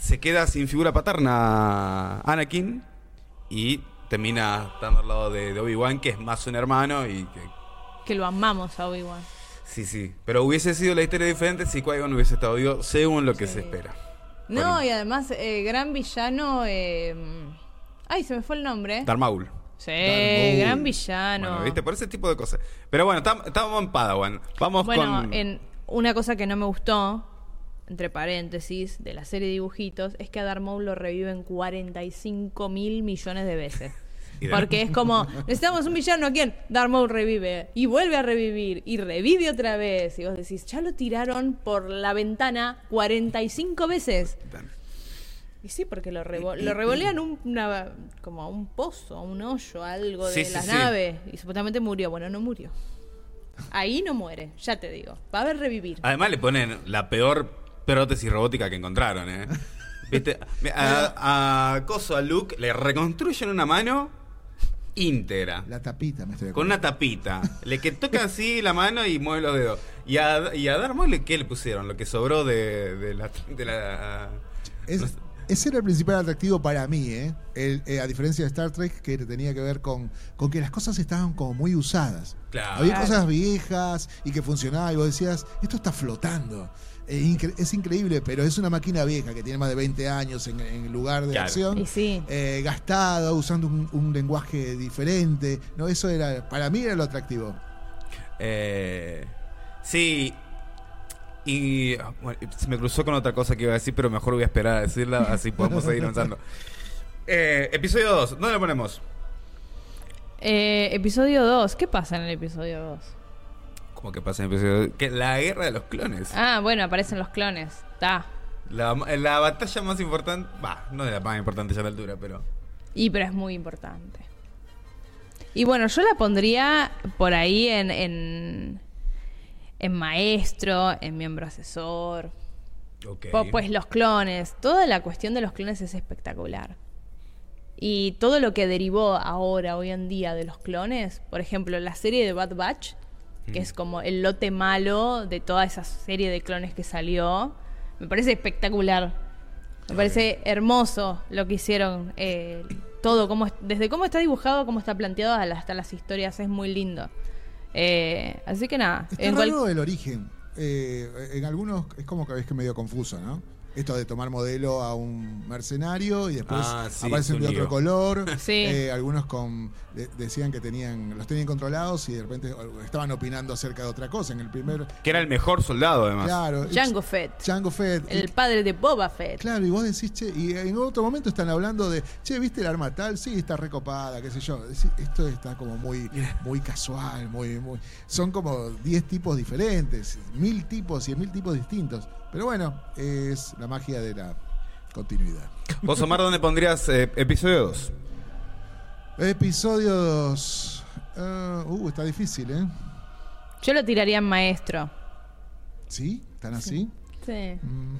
se queda sin figura paterna Anakin y termina estando al lado de, de Obi-Wan, que es más un hermano y que... Que lo amamos a Obi-Wan. Sí, sí. Pero hubiese sido la historia diferente si Qui-Gon hubiese estado vivo, según lo que Sí. se espera. No, y además, eh, gran villano. eh, Ay, se me fue el nombre. Darth Maul. Sí, Darth Maul. gran villano. Bueno, ¿viste? Por ese tipo de cosas. Pero bueno, tam- estamos en Padawan. Vamos Bueno, con... en una cosa que no me gustó, entre paréntesis, de la serie de dibujitos, es que a Darth Maul lo reviven 45 mil millones de veces. (laughs) Porque es como, necesitamos un villano, ¿a quién? Darth Maul revive. Y vuelve a revivir. Y revive otra vez. Y vos decís, ya lo tiraron por la ventana 45 veces. Y sí, porque lo, revo- lo revolean un, una, como a un pozo, a un hoyo, algo de Sí, la sí. nave. Y supuestamente murió. Bueno, no murió. Ahí no muere, ya te digo. Va a haber revivir. Además le ponen la peor prótesis robótica que encontraron, ¿eh? ¿Viste? A, a Coso, a Luke, le reconstruyen una mano íntegra. La tapita, me estoy Con una tapita. Le que toca así la mano y mueve los dedos. Y a, y a Darth Maul, ¿qué le pusieron? Lo que sobró de, de la... De la Es- no sé. Ese era el principal atractivo para mí, ¿eh? El- eh, a diferencia de Star Trek, que tenía que ver con, con que las cosas estaban como muy usadas. Claro. Había cosas viejas y que funcionaban y vos decías, esto está flotando. Eh, incre- es increíble, pero es una máquina vieja que tiene más de 20 años en, en lugar de Claro. acción. Y sí. eh, gastada, usando un, un lenguaje diferente. No, eso era, para mí era lo atractivo. Eh, sí. Y bueno, se me cruzó con otra cosa que iba a decir, pero mejor voy a esperar a decirla, así podemos seguir avanzando. (laughs) Eh, episodio 2, ¿dónde lo ponemos? Eh, episodio 2. ¿Qué pasa en el episodio 2? Como que pasa en el episodio 2? Que la guerra de los clones. Ah, bueno, aparecen los clones. Está. La, la batalla más importante, va, no es la más importante ya a la altura, pero... Y pero es muy importante. Y bueno, yo la pondría por ahí en, en, en maestro, en miembro asesor. Pues los clones, toda la cuestión de los clones es espectacular. Y todo lo que derivó ahora, hoy en día, de los clones, por ejemplo, la serie de Bad Batch, que Mm. es como el lote malo de toda esa serie de clones que salió, me parece espectacular. Me parece hermoso lo que hicieron. eh, todo, cómo, desde cómo está dibujado, cómo está planteado hasta las historias, es muy lindo. Eh, así que nada. Está en cual- raro el origen. Eh, en algunos es como que ves que es medio confuso, ¿no? Esto de tomar modelo a un mercenario y después Ah, sí, aparecen de otro color. (laughs) Sí. Eh, algunos con de- decían que tenían los tenían controlados y de repente estaban opinando acerca de otra cosa. En el primer, Que era el mejor soldado, además. claro, Jango Fett, Jango Fett. el Y- padre de Boba Fett. Claro, y vos decís, che, y en otro momento están hablando de, che, ¿viste el arma tal? Sí, está recopada, qué sé yo. Decís, esto está como muy, muy casual, muy, muy. Son como 10 tipos diferentes, mil tipos, cien mil tipos distintos. Pero bueno, es la magia de la continuidad. Vos, Omar, ¿dónde pondrías eh, episodio 2? Episodio 2. uh, está difícil, ¿eh? Yo lo tiraría en maestro. ¿Sí? ¿Están así? Sí. Mm,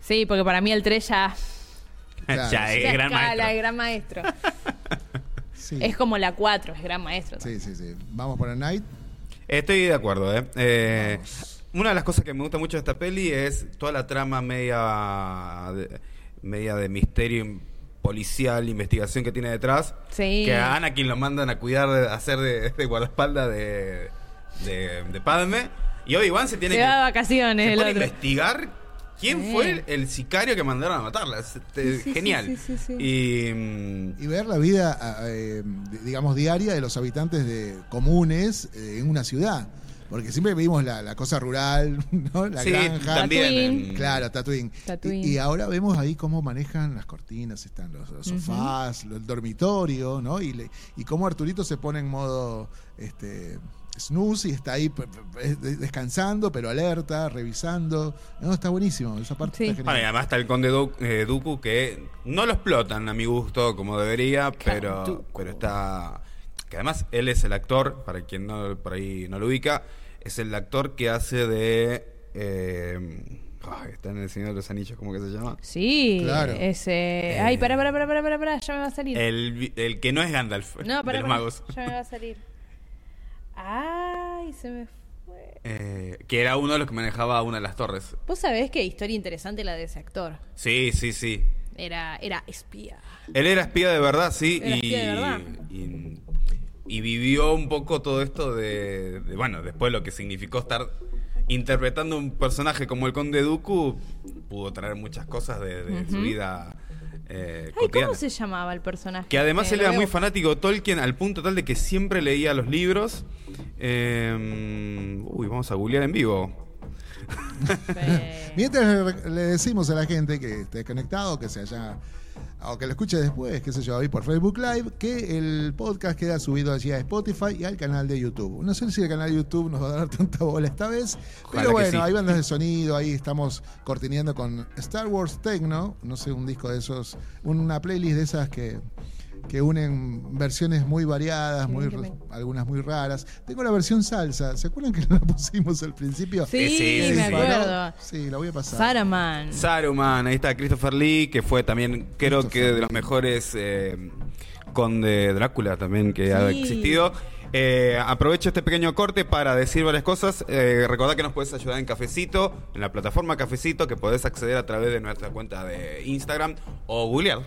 Sí, porque para mí el 3 ya, Claro, ya, es ya gran escala, maestro. es gran maestro. (laughs) sí. Es como la 4, es gran maestro. también. sí, sí, sí. Vamos por el Night. Estoy de acuerdo, ¿eh? Eh. Una de las cosas que me gusta mucho de esta peli es toda la trama media de, media de misterio policial, investigación que tiene detrás. Sí. Que a Anakin lo mandan a cuidar, de, a hacer de, de guardaespaldas de, de, de Padme. Y Obi-Wan se tiene Se que va de vacaciones se el pone a otro. investigar quién Sí. fue el, el sicario que mandaron a matarla. Es, este, Sí, sí, genial. sí, sí, sí, sí. Y y ver la vida, eh, di- digamos, diaria de los habitantes de comunes eh, en una ciudad. Porque siempre vimos la, la cosa rural, (laughs) ¿no? La sí, granja. también. Claro, Tatooine. Tatooine. Y, y ahora vemos ahí cómo manejan las cortinas, están los, los sofás, lo- el dormitorio, ¿no? Y, le- y cómo Arturito se pone en modo este, snooze y está ahí descansando, pero alerta, revisando. No, está buenísimo, esa parte Sí. está Bueno, y además está el conde Du- eh, Dooku que no lo explotan a mi gusto como debería, pero, pero está que además él es el actor, para quien no por ahí no lo ubica, es el actor que hace de... eh, ay, está en El Señor de los Anillos, ¿cómo que se llama? Sí, Claro. ese. Eh. Ay, pará, pará, pará, pará, pará, ya me va a salir. El, el que no es Gandalf, no, de pará, los pará, magos. ya me va a salir. Ay, se me fue. Eh, que era uno de los que manejaba una de las torres. Vos sabés qué historia interesante la de ese actor. Sí, sí, sí. Era, era espía. Él era espía de verdad, sí, Era y, espía de verdad. y, y vivió un poco todo esto de, de, bueno, después lo que significó estar interpretando un personaje como el Conde Dooku, pudo traer muchas cosas de, de su vida eh, Ay. ¿cómo se llamaba el personaje? Que además Eh, él era muy fanático de Tolkien al punto tal de que siempre leía los libros. Eh, uy, vamos a googlear en vivo. (laughs) Mientras le decimos a la gente que esté conectado, que se haya o que lo escuche después, qué sé yo, ahí por Facebook Live, que el podcast queda subido allí a Spotify y al canal de YouTube. No sé si el canal de YouTube nos va a dar (laughs) tanta bola esta vez, Ojalá pero bueno, sí. hay bandas de (laughs) sonido, ahí estamos cortineando con Star Wars Techno, no sé, un disco de esos, una playlist de esas que que unen versiones muy variadas, muy, me- algunas muy raras. Tengo la versión salsa, ¿se acuerdan que (laughs) la pusimos al principio? Sí, Sí, sí, me sí. acuerdo. Sí, la voy a pasar. Saraman. Saruman, ahí está Christopher Lee, que fue también, creo que de los mejores eh, conde Drácula también que ha Sí. existido. Eh, aprovecho este pequeño corte para decir varias cosas. Eh, recordá que nos puedes ayudar en Cafecito, en la plataforma Cafecito, que podés acceder a través de nuestra cuenta de Instagram o googlear.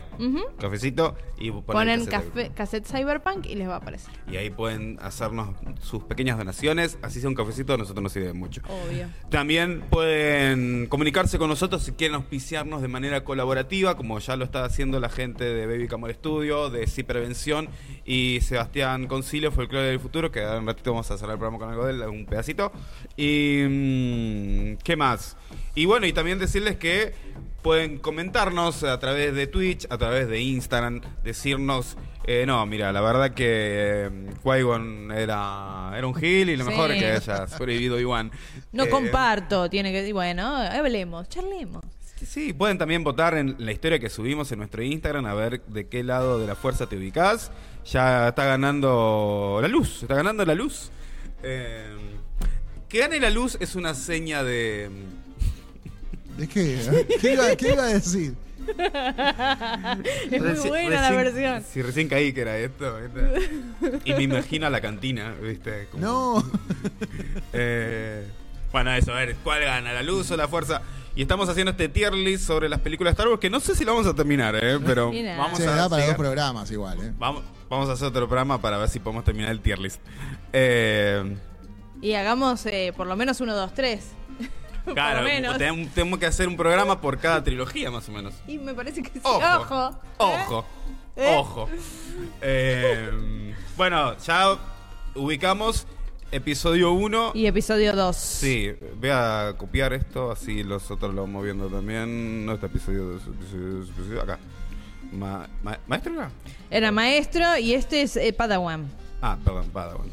Cafecito y Ponen cassette. café- cassette Cyberpunk y les va a aparecer. Y ahí pueden hacernos sus pequeñas donaciones. Así sea un cafecito, a nosotros nos sirve mucho. Obvio. También pueden comunicarse con nosotros si quieren auspiciarnos de manera colaborativa, como ya lo está haciendo la gente de Baby Camor Studio, de Sí Prevención y Sebastián Concilio, Folclore del Futuro, que en un ratito vamos a cerrar el programa con algo de él, un pedacito. Y. mm, ¿Qué más? Y bueno, y también decirles que pueden comentarnos a través de Twitch, a través de Instagram, decirnos. eh, no, mira, la verdad que eh, era, era un gil y lo Sí. mejor es que haya sobrevivido Iwan. No Eh, comparto, tiene que. Bueno, hablemos, charlemos. Sí, pueden también votar en la historia que subimos en nuestro Instagram a ver de qué lado de la fuerza te ubicás. Ya está ganando la luz, está ganando la luz. Eh, que gane la luz es una seña de... ¿De qué? eh? ¿Qué iba, qué iba a decir? Es muy Reci- buena la versión. Sí, recién caí que era esto. ¿viste? Y me imagino a la cantina, ¿viste? Como- No. (laughs) Eh, bueno, eso, a ver, ¿cuál gana? ¿La luz o la fuerza? Y estamos haciendo este tier list sobre las películas de Star Wars, que no sé si lo vamos a terminar, ¿eh? pero Mira. vamos Se a da para llegar- dos programas igual, ¿eh? Vamos, vamos a hacer otro programa para ver si podemos terminar el tier list. Eh, Y hagamos eh, por lo menos uno, dos, tres. (laughs) por claro, lo menos. tem- tenemos que hacer un programa por cada trilogía, más o menos. Y me parece que sí. Ojo, Ojo. ojo, ¿Eh? ojo. Eh, bueno, ya ubicamos episodio 1. Y episodio 2. Sí, voy a copiar esto, así los otros lo vamos viendo también. No, este episodio 2, episodio 2, episodio acá. Ma- ma- ¿Maestro era? Era maestro y este es eh, Padawan. Ah, perdón, Padawan.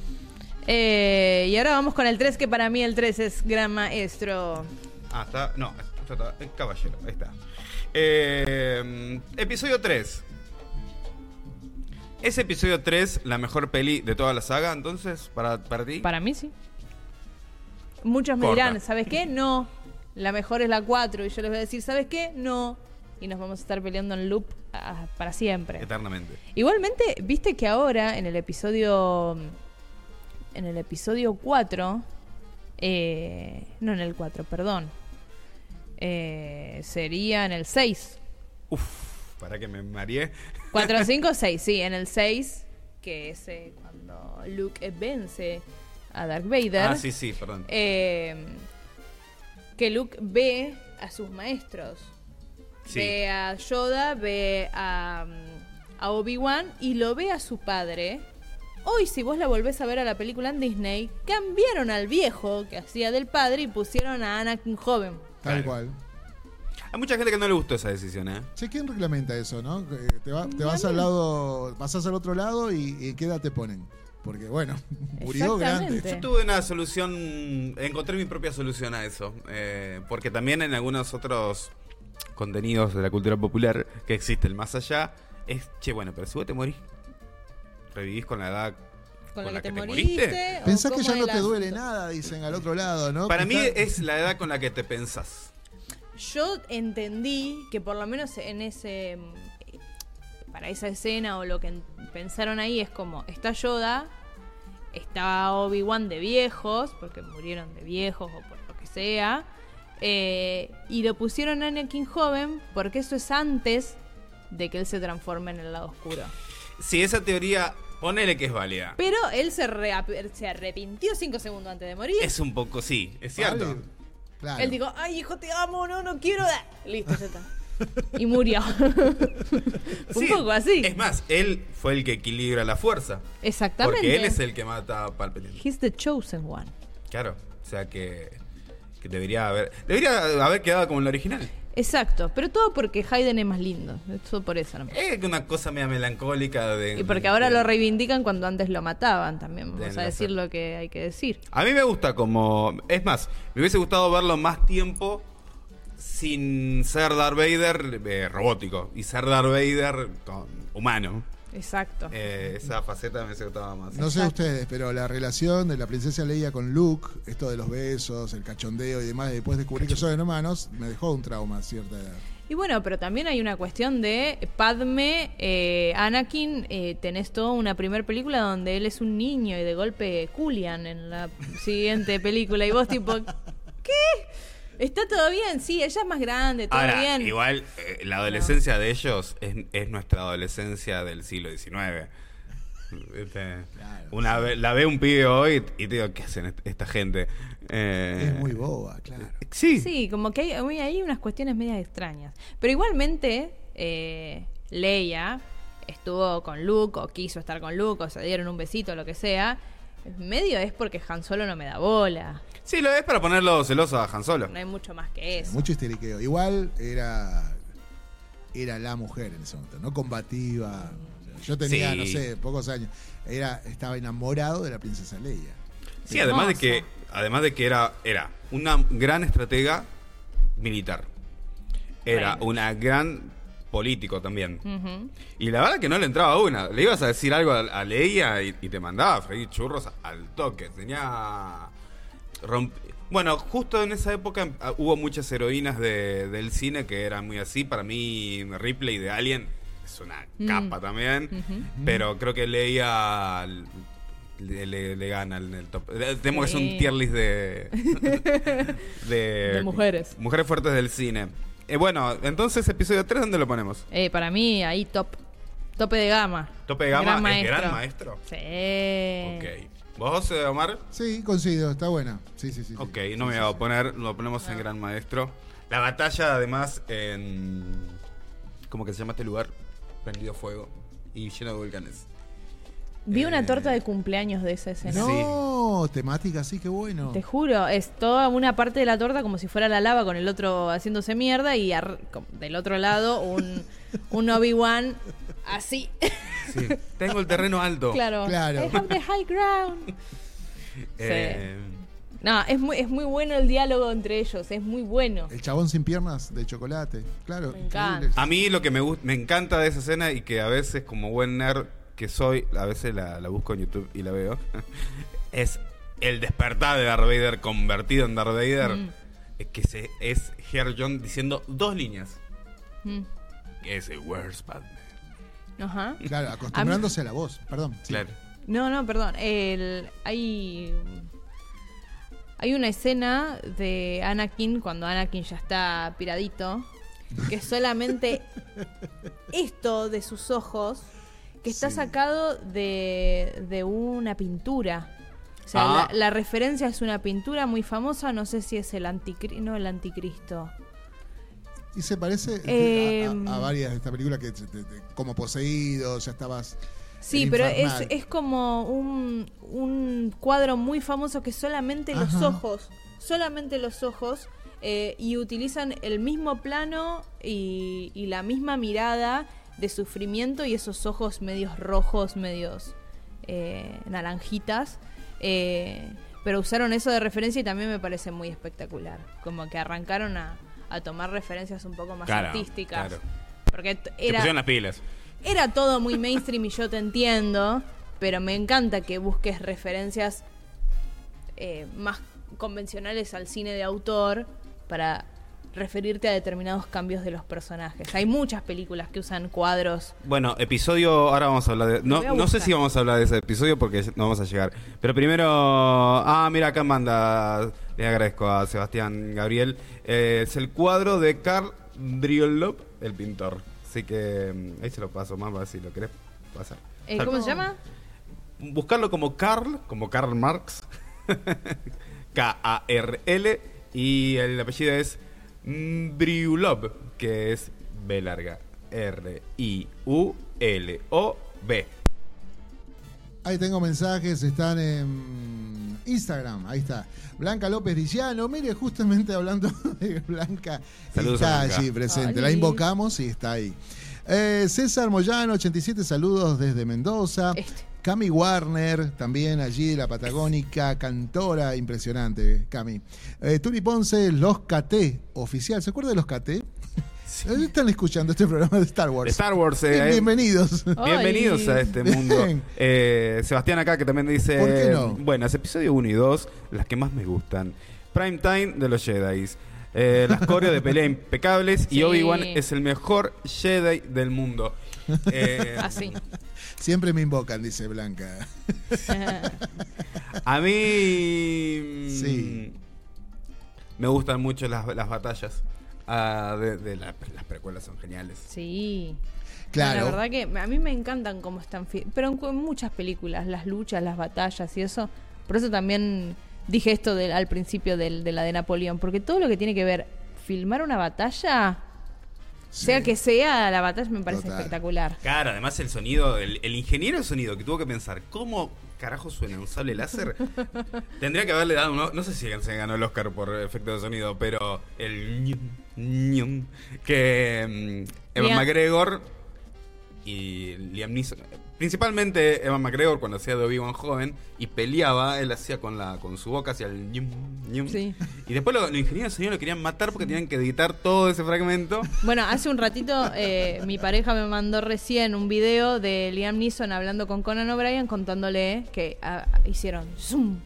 Eh, y ahora vamos con el 3, que para mí el 3 es gran maestro. Ah, está. No, esto está. El caballero, ahí está. Eh, episodio 3. ¿Es episodio 3 la mejor peli de toda la saga, entonces, para, para ti? Para mí sí. Muchos me Corta. dirán, ¿sabes qué? No. La mejor es la 4. Y yo les voy a decir, ¿sabes qué? No. Y nos vamos a estar peleando en loop ah, para siempre. Eternamente. Igualmente, viste que ahora en el episodio. En el episodio 4. eh, no en el 4, perdón. Eh, sería en el 6. Uf, para que me mareé. 4, 5, 6, sí, en el 6, que es eh, cuando Luke vence a Darth Vader. Ah, sí, sí, perdón. eh, que Luke ve a sus maestros. Sí. Ve a Yoda, ve a, mm, a Obi-Wan y lo ve a su padre. Hoy, si vos la volvés a ver a la película en Disney, cambiaron al viejo que hacía del padre y pusieron a Anakin joven. Tal Claro. cual. Hay mucha gente que no le gustó esa decisión, ¿eh? Che, ¿quién reglamenta eso, no? Que Te, va- te vas al lado, pasás al otro lado y, y ¿qué edad te ponen? Porque, bueno, (laughs) murió grande. Yo tuve una solución, encontré mi propia solución a eso, eh, porque también en algunos otros contenidos de la cultura popular que existe el más allá, es, che, bueno, pero si vos te morís, revivís con la edad con, la, que, te, moriste? moriste. Pensás que ya no te duele nada, dicen al otro lado, ¿no? Para mí es la edad con la que te pensás. Yo entendí que por lo menos en ese. mm, Para esa escena o lo que en- pensaron ahí es como: está Yoda, está Obi-Wan de viejos, porque murieron de viejos o por lo que sea. eh, y lo pusieron a Anakin joven porque eso es antes de que él se transforme en el lado oscuro. Si esa teoría, ponele que es válida. Pero él se, reap- se arrepintió cinco segundos antes de morir. Es un poco, sí, es cierto. Vale. Claro. Él dijo, ay hijo, te amo, no, no quiero. dar". Listo, ya está. Y murió. (laughs) Sí, un poco así. Es más, él fue el que equilibra la fuerza. Exactamente. Porque él es el que mata a Palpatine. He's the chosen one. Claro, o sea que, que debería haber debería haber quedado como el original. Exacto, pero todo porque Hayden es más lindo. Es todo por eso nomás. Es una cosa media melancólica de... Y porque ahora lo reivindican cuando antes lo mataban también. Vamos De a decir lo que hay que decir. A mí me gusta como... Es más, me hubiese gustado verlo más tiempo sin ser Darth Vader eh, robótico y ser Darth Vader con humano. Exacto. Eh, esa faceta me gustado más. No sé Exacto. ustedes, pero la relación de la princesa Leia con Luke, esto de los besos, el cachondeo y demás, y después descubrir que son hermanos, me dejó un trauma a cierta edad. Y bueno, pero también hay una cuestión de Padme, eh, Anakin, eh, tenés toda una primera película donde él es un niño y de golpe culian en la siguiente película y vos tipo, ¿qué? Está todo bien, sí, ella es más grande, todo Ahora, bien. igual, eh, la adolescencia de ellos es, es nuestra adolescencia del siglo XIX. Este, Claro. una ve- la ve un pibe hoy y te digo, ¿qué hacen est- esta gente? Eh, Es muy boba, claro. Sí. Sí, como que hay, hay- hay unas cuestiones medias extrañas. Pero igualmente, eh, Leia estuvo con Luke o quiso estar con Luke o se dieron un besito o lo que sea. Medio es porque Han Solo no me da bola. Sí, lo es para ponerlo celoso a Han Solo. No hay mucho más que eso. Mucho histeriqueo. Igual era era la mujer en ese momento, no combativa. Yo tenía, Sí. no sé, pocos años. Era, estaba enamorado de la princesa Leia. Sí, además de que, además de que era, era una gran estratega militar. Era Bueno. una gran político también. Y la verdad que no le entraba una. Le ibas a decir algo a, a Leia y, y te mandaba a freír churros al toque. Tenía. Romp- Bueno, justo en esa época ah, hubo muchas heroínas de- del cine que eran muy así. Para mí, Ripley de Alien es una Mm. capa también. Pero creo que Leia le, le- le gana en el top. Eh, Tenemos que es un tier list de, (laughs) de. De mujeres. Mujeres fuertes del cine. Eh, bueno, entonces, episodio 3, ¿dónde lo ponemos? Eh, para mí, ahí top. Tope de gama. Tope de gama, Gran ¿es maestro. gran maestro? Sí. Ok. ¿Vos, eh, Omar? Sí, coincido, está buena. Sí, sí, sí. Ok, Sí, no me sí, voy a sí. poner, lo ponemos en Gran Maestro. La batalla, además, en. ¿Cómo que se llama este lugar? Prendido fuego y lleno de volcanes. Vi una Eh, torta de cumpleaños de esa escena. No, temática, sí, qué bueno. Te juro, es toda una parte de la torta como si fuera la lava con el otro haciéndose mierda y del otro lado un, (laughs) un Obi-Wan así. Sí. (laughs) Tengo el terreno alto. claro. Claro. I have the high ground. (laughs) Eh, No, es muy, es muy bueno el diálogo entre ellos, es muy bueno. El chabón sin piernas de chocolate. Claro. Me encanta. a mí lo que me gusta, me encanta de esa escena y que a veces, como buen nerd que soy, a veces la, la busco en YouTube y la veo, (laughs) es el despertar de Darth Vader convertido en Darth Vader. Mm. Es que se, es Her John diciendo dos líneas. Mm. Que es Where's Batman? Ajá. Claro, acostumbrándose a, la voz. Perdón. sí. Claro. No, no, perdón. El, hay, hay una escena de Anakin cuando Anakin ya está piradito, que solamente (laughs) esto de sus ojos, que está Sí. sacado de, de una pintura. O sea, Ah. la, la referencia es una pintura muy famosa, no sé si es el anticristo, no el anticristo. Y se parece Eh, a, a- a varias de esta película que te- te- te- como poseído, ya estabas. Sí, pero es, es como un, un cuadro muy famoso que solamente los ojos, solamente los ojos, eh, y utilizan el mismo plano y, y la misma mirada de sufrimiento y esos ojos medios rojos, medios eh, naranjitas. eh, pero usaron eso de referencia y también me parece muy espectacular. Como que arrancaron a, a tomar referencias un poco más Claro, artísticas. claro. Porque Se era, pusieron las pilas. era todo muy mainstream y yo te entiendo, pero me encanta que busques referencias eh, más convencionales al cine de autor para referirte a determinados cambios de los personajes. Hay muchas películas que usan cuadros. Bueno, episodio, ahora vamos a hablar de... No, sé si vamos a hablar de ese episodio porque no vamos a llegar. Pero primero... Ah, mira, acá manda... Le agradezco a Sebastián Gabriel. Eh, es el cuadro de Carl Briolop, el pintor. Así que mm, ahí se lo paso más, para si lo querés pasar. Eh, ¿Cómo se llama? Buscarlo como Karl, como Karl Marx. (laughs) K-A-R-L. Y el apellido es Briulov, que es B larga. R-I-U-L-O-B. Ahí tengo mensajes, están en Instagram, ahí está. Blanca López Dillano, mire, justamente hablando (laughs) de Blanca, Saludos está Blanca. allí presente, la invocamos y está ahí. Eh, César Moyano, 87 saludos desde Mendoza. Este. Cami Warner, también allí de la Patagónica, cantora, impresionante, Cami. Eh, Turi Ponce, Los KT, oficial. ¿Se acuerda de Los KT? (laughs) Están escuchando este programa de Star Wars. De Star Wars. eh, Bien- Bienvenidos. (laughs) Bienvenidos a este mundo. Bien. Eh, Sebastián acá que también dice... ¿Por qué no? Bueno, es episodio 1 y 2, las que más me gustan. Prime Time de los Jedi. Eh, las coreos de pelea impecables y Sí. Obi-Wan es el mejor Jedi del mundo. (laughs) Eh, Así. Siempre me invocan, dice Blanca. A mí mm, Sí. me gustan mucho las, las batallas. Ah, de, de la- las precuelas son geniales. sí. Claro. No, la verdad que a mí me encantan cómo están. Pero en, en muchas películas, las luchas, las batallas y eso. Por eso también dije esto del- al principio del- de la de Napoleón. Porque todo lo que tiene que ver filmar una batalla, sea Sí. que sea, la batalla me parece Total. espectacular. Claro, además el sonido, el, el ingeniero de sonido que tuvo que pensar cómo carajo suena un sable láser, (laughs) tendría que haberle dado, no, no sé si se ganó el Oscar por efecto de sonido, pero el ñum, ñum, que mm, Evan McGregor y Liam Neeson, principalmente Evan McGregor cuando hacía de Obi-Wan joven y peleaba, él hacía con la con su boca hacia el ñum, ñum. Sí. y después lo- los ingenieros de sonido lo querían matar porque tenían que editar todo ese fragmento. Bueno, hace un ratito eh, mi pareja me mandó recién un video de Liam Neeson hablando con Conan O'Brien contándole que ah, hicieron zoom,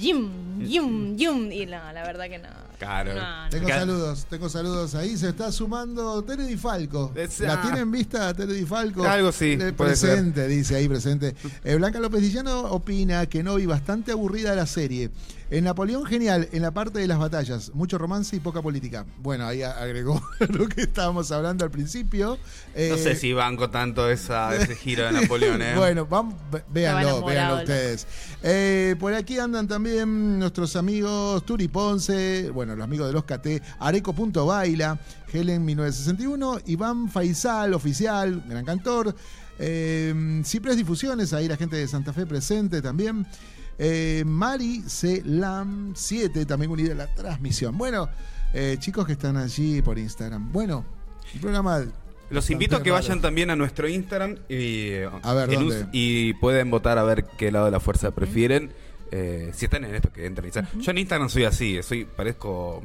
yum, yum, yum. Y no, la verdad que no. Claro. No, no. Tengo Acá- saludos, tengo saludos ahí. Se está sumando Tere Di Falco. Es- ¿La ah. tienen vista Tere Di Falco? Algo sí, Eh, puede presente, dice ahí presente. Eh, Blanca López Dillano opina que no vi bastante aburrida la serie. En Napoleón, genial, en la parte de las batallas. Mucho romance y poca política. Bueno, ahí agregó (laughs) lo que estábamos hablando al principio. No Eh, sé si banco tanto esa, ese giro de Napoleón, ¿eh? (laughs) Bueno, vamos, véanlo, véanlo ustedes. Eh, por aquí andan también nuestros amigos Turi Ponce, bueno, los amigos de los KT, Areco.baila, Helen 1961, Iván Faisal, oficial, gran cantor. Eh, Cipres Difusiones, ahí la gente de Santa Fe presente también. Eh, Mari C. Lam 7, también unida a la transmisión. Bueno, eh, chicos que están allí por Instagram. Bueno, el programa. Los invito a que vayan también a nuestro Instagram y, A ver, el ¿dónde? us- y pueden votar a ver qué lado de la fuerza prefieren. Eh, si están en esto, que entren. y sa- Yo en Instagram soy así, soy parezco...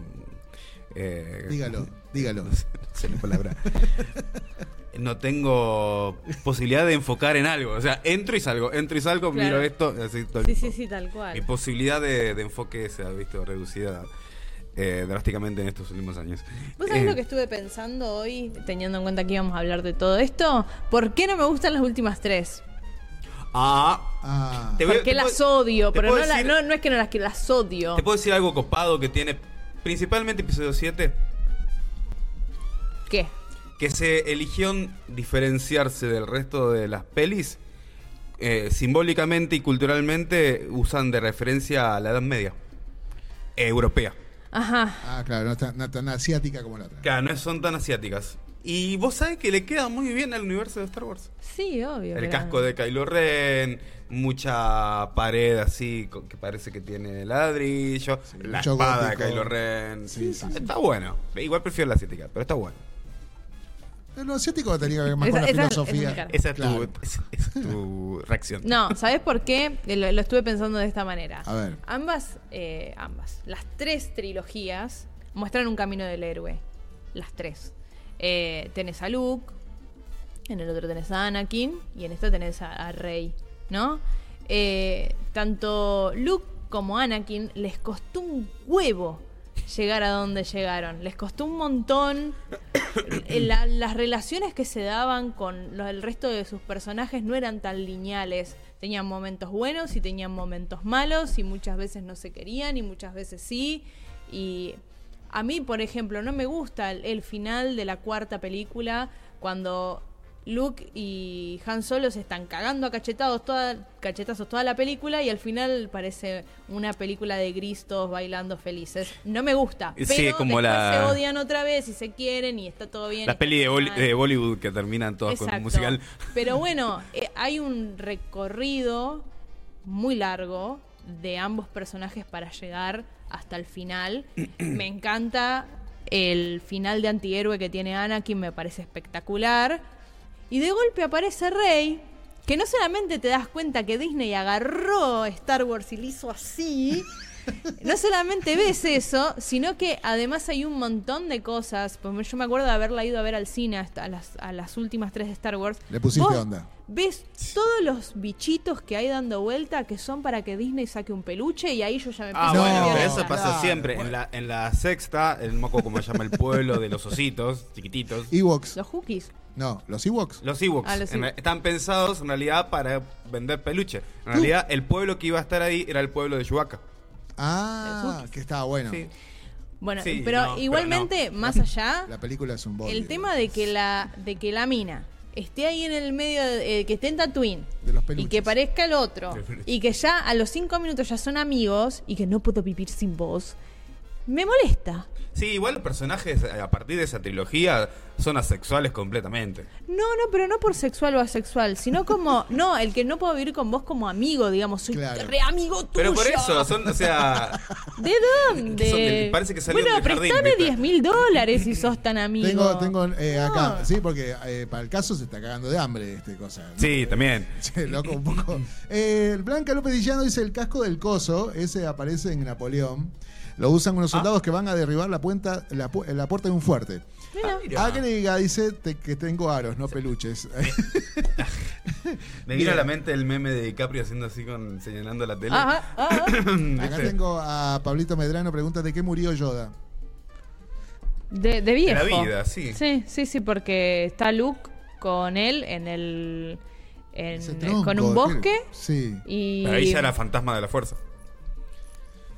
eh, Dígalo, dígalo. (laughs) No sé, no sé la palabra. (laughs) No tengo posibilidad de enfocar en algo. O sea, entro y salgo, entro y salgo, Claro. miro esto. así todo el Sí, sí, sí, tal Mi cual. posibilidad de, de enfoque se ha visto reducida eh, drásticamente en estos últimos años. ¿Vos sabés Eh, lo que estuve pensando hoy, teniendo en cuenta que íbamos a hablar de todo esto? ¿Por qué no me gustan las últimas tres? Ah, Ah, Te voy- Porque te las puedo- odio, te pero no, la- decir- no, no es que no las quiero, las odio. ¿Te puedo decir algo copado que tiene principalmente episodio 7? ¿Qué? Que se eligió diferenciarse del resto de las pelis eh, simbólicamente y culturalmente usan de referencia a la Edad Media. eh, europea. Ajá. Ah, claro, no tan, no tan asiática como la otra. Claro, no son tan asiáticas. Y vos sabés que le queda muy bien al universo de Star Wars. Sí, obvio. El casco no. de Kylo Ren, mucha pared así que parece que tiene ladrillo, la mucho espada gótico. de Kylo Ren. Sí, Sí, sí, está bueno. Igual prefiero la asiática, pero está bueno. Lo asiático tenía que ver más Esa- con la esa filosofía. Esa es, Claro. tu, es- es tu (laughs) reacción. No, ¿sabes por qué? Lo, lo estuve pensando de esta manera. A ver. Ambas, eh, ambas, las tres trilogías muestran un camino del héroe. Las tres. Eh, tenés a Luke, en el otro tenés a Anakin y en esta tenés a, a Rey. ¿no? Eh, tanto Luke como Anakin les costó un huevo llegar a donde llegaron. Les costó un montón. (coughs) La- las relaciones que se daban con el resto de sus personajes no eran tan lineales. Tenían momentos buenos y tenían momentos malos y muchas veces no se querían y muchas veces sí. Y a mí, por ejemplo, no me gusta el final de la cuarta película cuando Luke y Han Solo se están cagando a cachetados toda, cachetazos toda la película y al final parece una película de gris todos bailando felices. No me gusta. Sí, Pero como la- se odian otra vez y se quieren y está todo bien. La está peli de, Bollywood que terminan todas con un musical. Pero (laughs) bueno, eh, hay un recorrido muy largo de ambos personajes para llegar hasta el final. (clears throat) me encanta el final de antihéroe que tiene Anakin, me parece espectacular. Y de golpe aparece Rey, que no solamente te das cuenta que Disney agarró Star Wars y le hizo así. (laughs) No solamente ves eso, sino que además hay un montón de cosas. Porque yo me acuerdo de haberla ido a ver al cine hasta a las, a las últimas tres de Star Wars. Le pusiste Vos onda. Ves todos los bichitos que hay dando vuelta que son para que Disney saque un peluche y ahí yo ya me Ah, empiezo No, a bueno, pero eso pasa claro, siempre. En, la, en la sexta, el moco como se llama el pueblo de los ositos, chiquititos. Ewoks. Los hookies. No, los Ewoks. Los Ewoks Ah, los en Ewoks. están pensados en realidad para vender peluche. En realidad, el pueblo que iba a estar ahí era el pueblo de Chewbacca. Ah, que estaba bueno. Sí. Bueno, Sí, pero no, pero igualmente, más allá, La película es un bodrio. el tema de que la de que la mina esté ahí en el medio, de- eh, que esté en Tatooine De los y peluches. que parezca el otro y que ya a los cinco minutos ya son amigos y que no puedo vivir sin vos, me molesta. Sí, igual los personajes eh, a partir de esa trilogía son asexuales completamente. No, no, pero no por sexual o asexual, sino como, (laughs) no, el que no puedo vivir con vos como amigo, digamos, soy Claro. re amigo tuyo. Pero por eso, son, o sea, (laughs) ¿De dónde? Que son parece que bueno, del ¿viste? 10 mil dólares si sos tan amigo. Tengo, tengo eh, No. acá, sí, porque eh, para el caso se está cagando de hambre este cosa. ¿no? sí, también. (laughs) Che, loco, un poco. Eh, Blanca López Dillano dice el casco del coso, ese aparece en Napoleón. Lo usan unos soldados que van a derribar la, puenta, la, pu- la puerta de un fuerte. Mira. Ah, mira. Agrega, dice te- que tengo aros, no peluches. (laughs) Me vino a la mente el meme de DiCaprio haciendo así con señalando la tele. Ajá, (laughs) ajá. Acá tengo a Pablito Medrano, pregunta de qué murió Yoda. De, de viejo. De la vida, sí. Sí, sí, sí, porque está Luke con él en el. en- tronco, con un bosque. Sí. Y. Pero ahí ya era fantasma de la fuerza.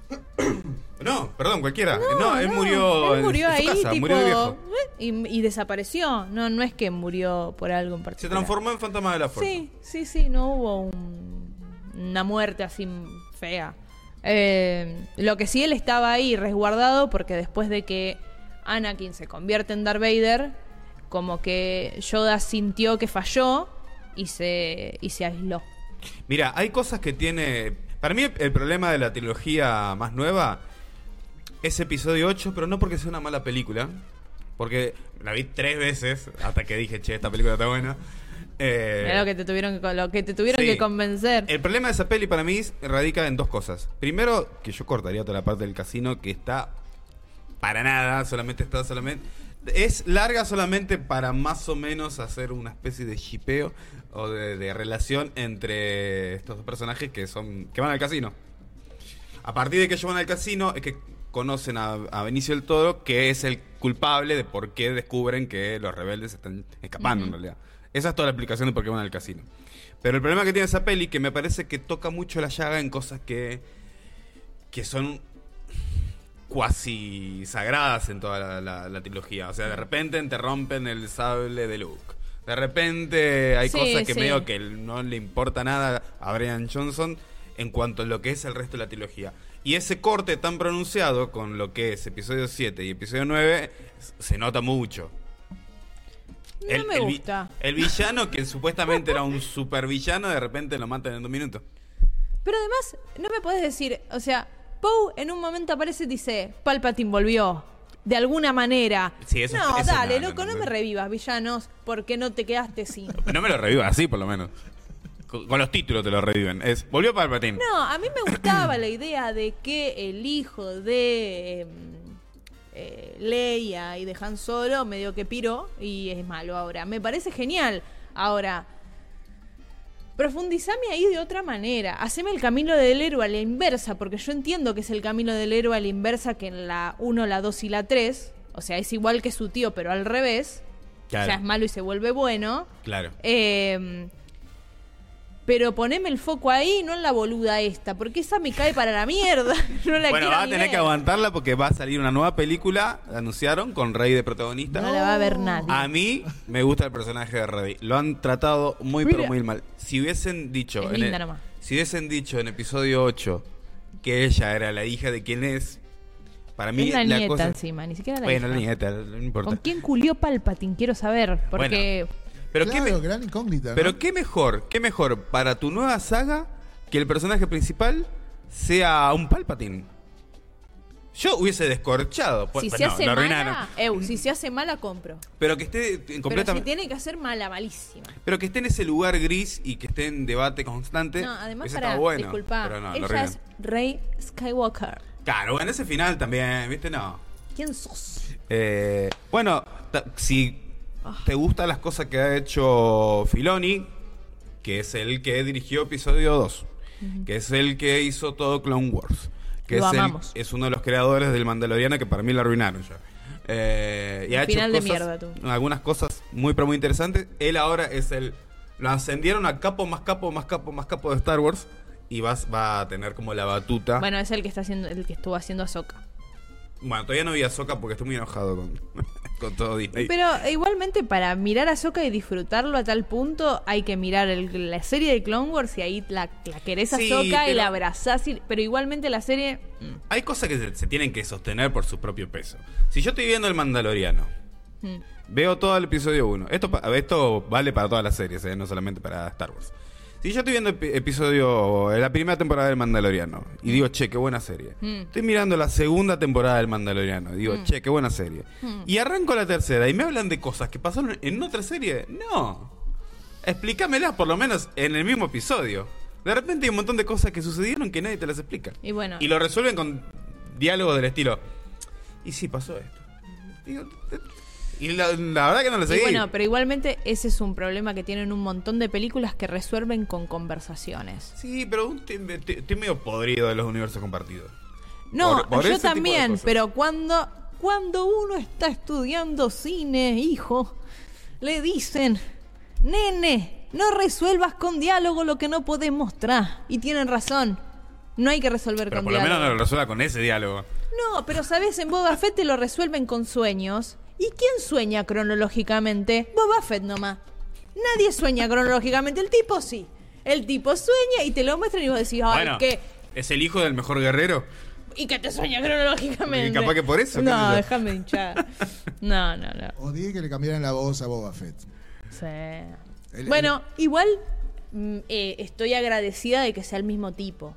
(coughs) No, perdón, cualquiera. No, él no, murió, él murió en su ahí, casa, tipo, murió de viejo. Y, y desapareció. No, no es que murió por algo en Se particular. transformó en fantasma de la fuerza. Sí, sí, sí, no hubo un- una muerte así fea. Eh, lo que sí él estaba ahí resguardado porque después de que Anakin se convierte en Darth Vader, como que Yoda sintió que falló y se, y se aisló. Mira, hay cosas que tiene. Para mí, el problema de la trilogía más nueva es episodio 8, pero no porque sea una mala película. Porque la vi tres veces hasta que dije, che, esta película está buena. Eh, lo que te tuvieron que, lo que te tuvieron sí. que convencer. El problema de esa peli para mí radica en dos cosas. Primero, que yo cortaría toda la parte del casino que está para nada, solamente está solamente. Es larga solamente para más o menos hacer una especie de shipeo o de, de relación entre estos dos personajes que son que van al casino. A partir de que ellos van al casino es que conocen a, a Benicio del Toro, que es el culpable de por qué descubren que los rebeldes están escapando en realidad. Esa es toda la explicación de por qué van al casino. Pero el problema que tiene esa peli que me parece que toca mucho la llaga en cosas que que son cuasi sagradas en toda la, la- la trilogía. O sea, de repente te rompen el sable de Luke. De repente hay Sí, cosas que sí. medio que no le importa nada a Brian Johnson en cuanto a lo que es el resto de la trilogía. Y ese corte tan pronunciado con lo que es episodio 7 y episodio 9 se nota mucho. No me vi- gusta. el villano que supuestamente era un supervillano, de repente lo matan en dos minutos. Pero además, no me podés decir, o sea, Poe en un momento aparece y dice, Palpatine volvió. De alguna manera. Sí, eso- no, eso dale, no, loco, no, no, me revivas, villanos, porque no te quedaste sin. No me lo reviva así, por lo menos. Con, los títulos te lo reviven. Es, volvió Palpatine. No, a mí me gustaba la idea de que el hijo de em, eh, Leia y de Han Solo medio que piró y es malo ahora. Me parece genial. Ahora, Profundizame ahí de otra manera. Haceme el camino del héroe a la inversa, porque yo entiendo que es el camino del héroe a la inversa que en la 1, la 2 y la 3. O sea, es igual que su tío, pero al revés. Claro. O sea, es malo y se vuelve bueno. Claro. Eh, pero poneme el foco ahí, no en la boluda esta, porque esa me cae para la mierda. (laughs) No la Bueno, va a tener ver. que aguantarla porque va a salir una nueva película, la anunciaron, con Rey de protagonista. No la va a ver nadie. A mí me gusta el personaje de Rey. Lo han tratado muy Mira. pero muy mal. Si hubiesen dicho Es en linda el- nomás. si hubiesen dicho en episodio 8 que ella era la hija de quién es, para mí es la, nieta cosa encima, ni siquiera la Bueno, hija. la nieta, no importa. ¿Con quién culió Palpatine? Quiero saber, porque... Pero claro, qué me- gran incógnita. ¿no? pero qué mejor, qué mejor para tu nueva saga que el personaje principal sea un Palpatine. Yo hubiese descorchado. si Pues, se no, hace lo mala, eu, si se hace mala, compro. Pero que esté en Pero si completamente. tiene que hacer mala, malísima. Pero que esté en ese lugar gris y que esté en debate constante. No, además para, bueno. disculpa, pero no, ella es Rey Skywalker. Claro, bueno, ese final también, ¿viste? No. ¿Quién sos? Eh, bueno, si. Te gustan las cosas que ha hecho Filoni, que es el que dirigió episodio 2, que es el que hizo todo Clone Wars, que Lo es, el- amamos. es uno de los creadores del Mandaloriano que para mí lo arruinaron ya. Eh, y ha hecho final de cosas- mierda, tú. algunas cosas muy pero muy interesantes. Él ahora es el lo ascendieron a capo más capo más capo más capo de Star Wars y vas va a tener como la batuta. Bueno, es el que está haciendo, el que estuvo haciendo Ahsoka. Bueno, todavía no vi a Soca porque estoy muy enojado con, (laughs) con todo Disney. Pero igualmente para mirar a Ahsoka y disfrutarlo a tal punto hay que mirar el- la serie de Clone Wars y ahí la, la querés a Sí, Ahsoka y la abrazás. y- pero igualmente la serie... mm, Hay cosas que se, se tienen que sostener por su propio peso. Si yo estoy viendo El Mandaloriano, mm. veo todo el episodio 1. Esto, esto vale para todas las series, ¿eh? no solamente para Star Wars. Si yo estoy viendo epi- episodio, la primera temporada del Mandaloriano y digo, che, qué buena serie. Mm. Estoy mirando la segunda temporada del Mandaloriano y digo, che, qué buena serie. Mm. Y arranco la tercera y me hablan de cosas que pasaron en otra serie. No. Explícamelas por lo menos en el mismo episodio. De repente hay un montón de cosas que sucedieron que nadie te las explica. Y bueno, Y lo resuelven con diálogos del estilo. Y sí, pasó esto. Digo, Y la, la verdad que no lo y seguí. bueno, pero igualmente ese es un problema que tienen un montón de películas que resuelven con conversaciones. Sí, pero estoy, medio podrido de los universos compartidos. No, Por- por yo también, pero cuando, cuando uno está estudiando cine, hijo, le dicen, nene, no resuelvas con diálogo lo que no podés mostrar. Y tienen razón, no hay que resolver Pero con por lo menos diálogo. no lo resuelva con ese diálogo. No, pero sabes, en Boba Fett te lo resuelven con sueños. ¿Y quién sueña cronológicamente? Boba Fett nomás. Nadie sueña cronológicamente, el tipo sí. El tipo sueña y te lo muestran y vos decís, ay, bueno, qué... ¿es el hijo del mejor guerrero? Y que te sueña cronológicamente. Y capaz que por eso, No, déjame hinchar. No, no, no. Odié que le cambiaran la voz a Boba Fett. Sí. El- bueno, igual mm, eh, estoy agradecida de que sea el mismo tipo.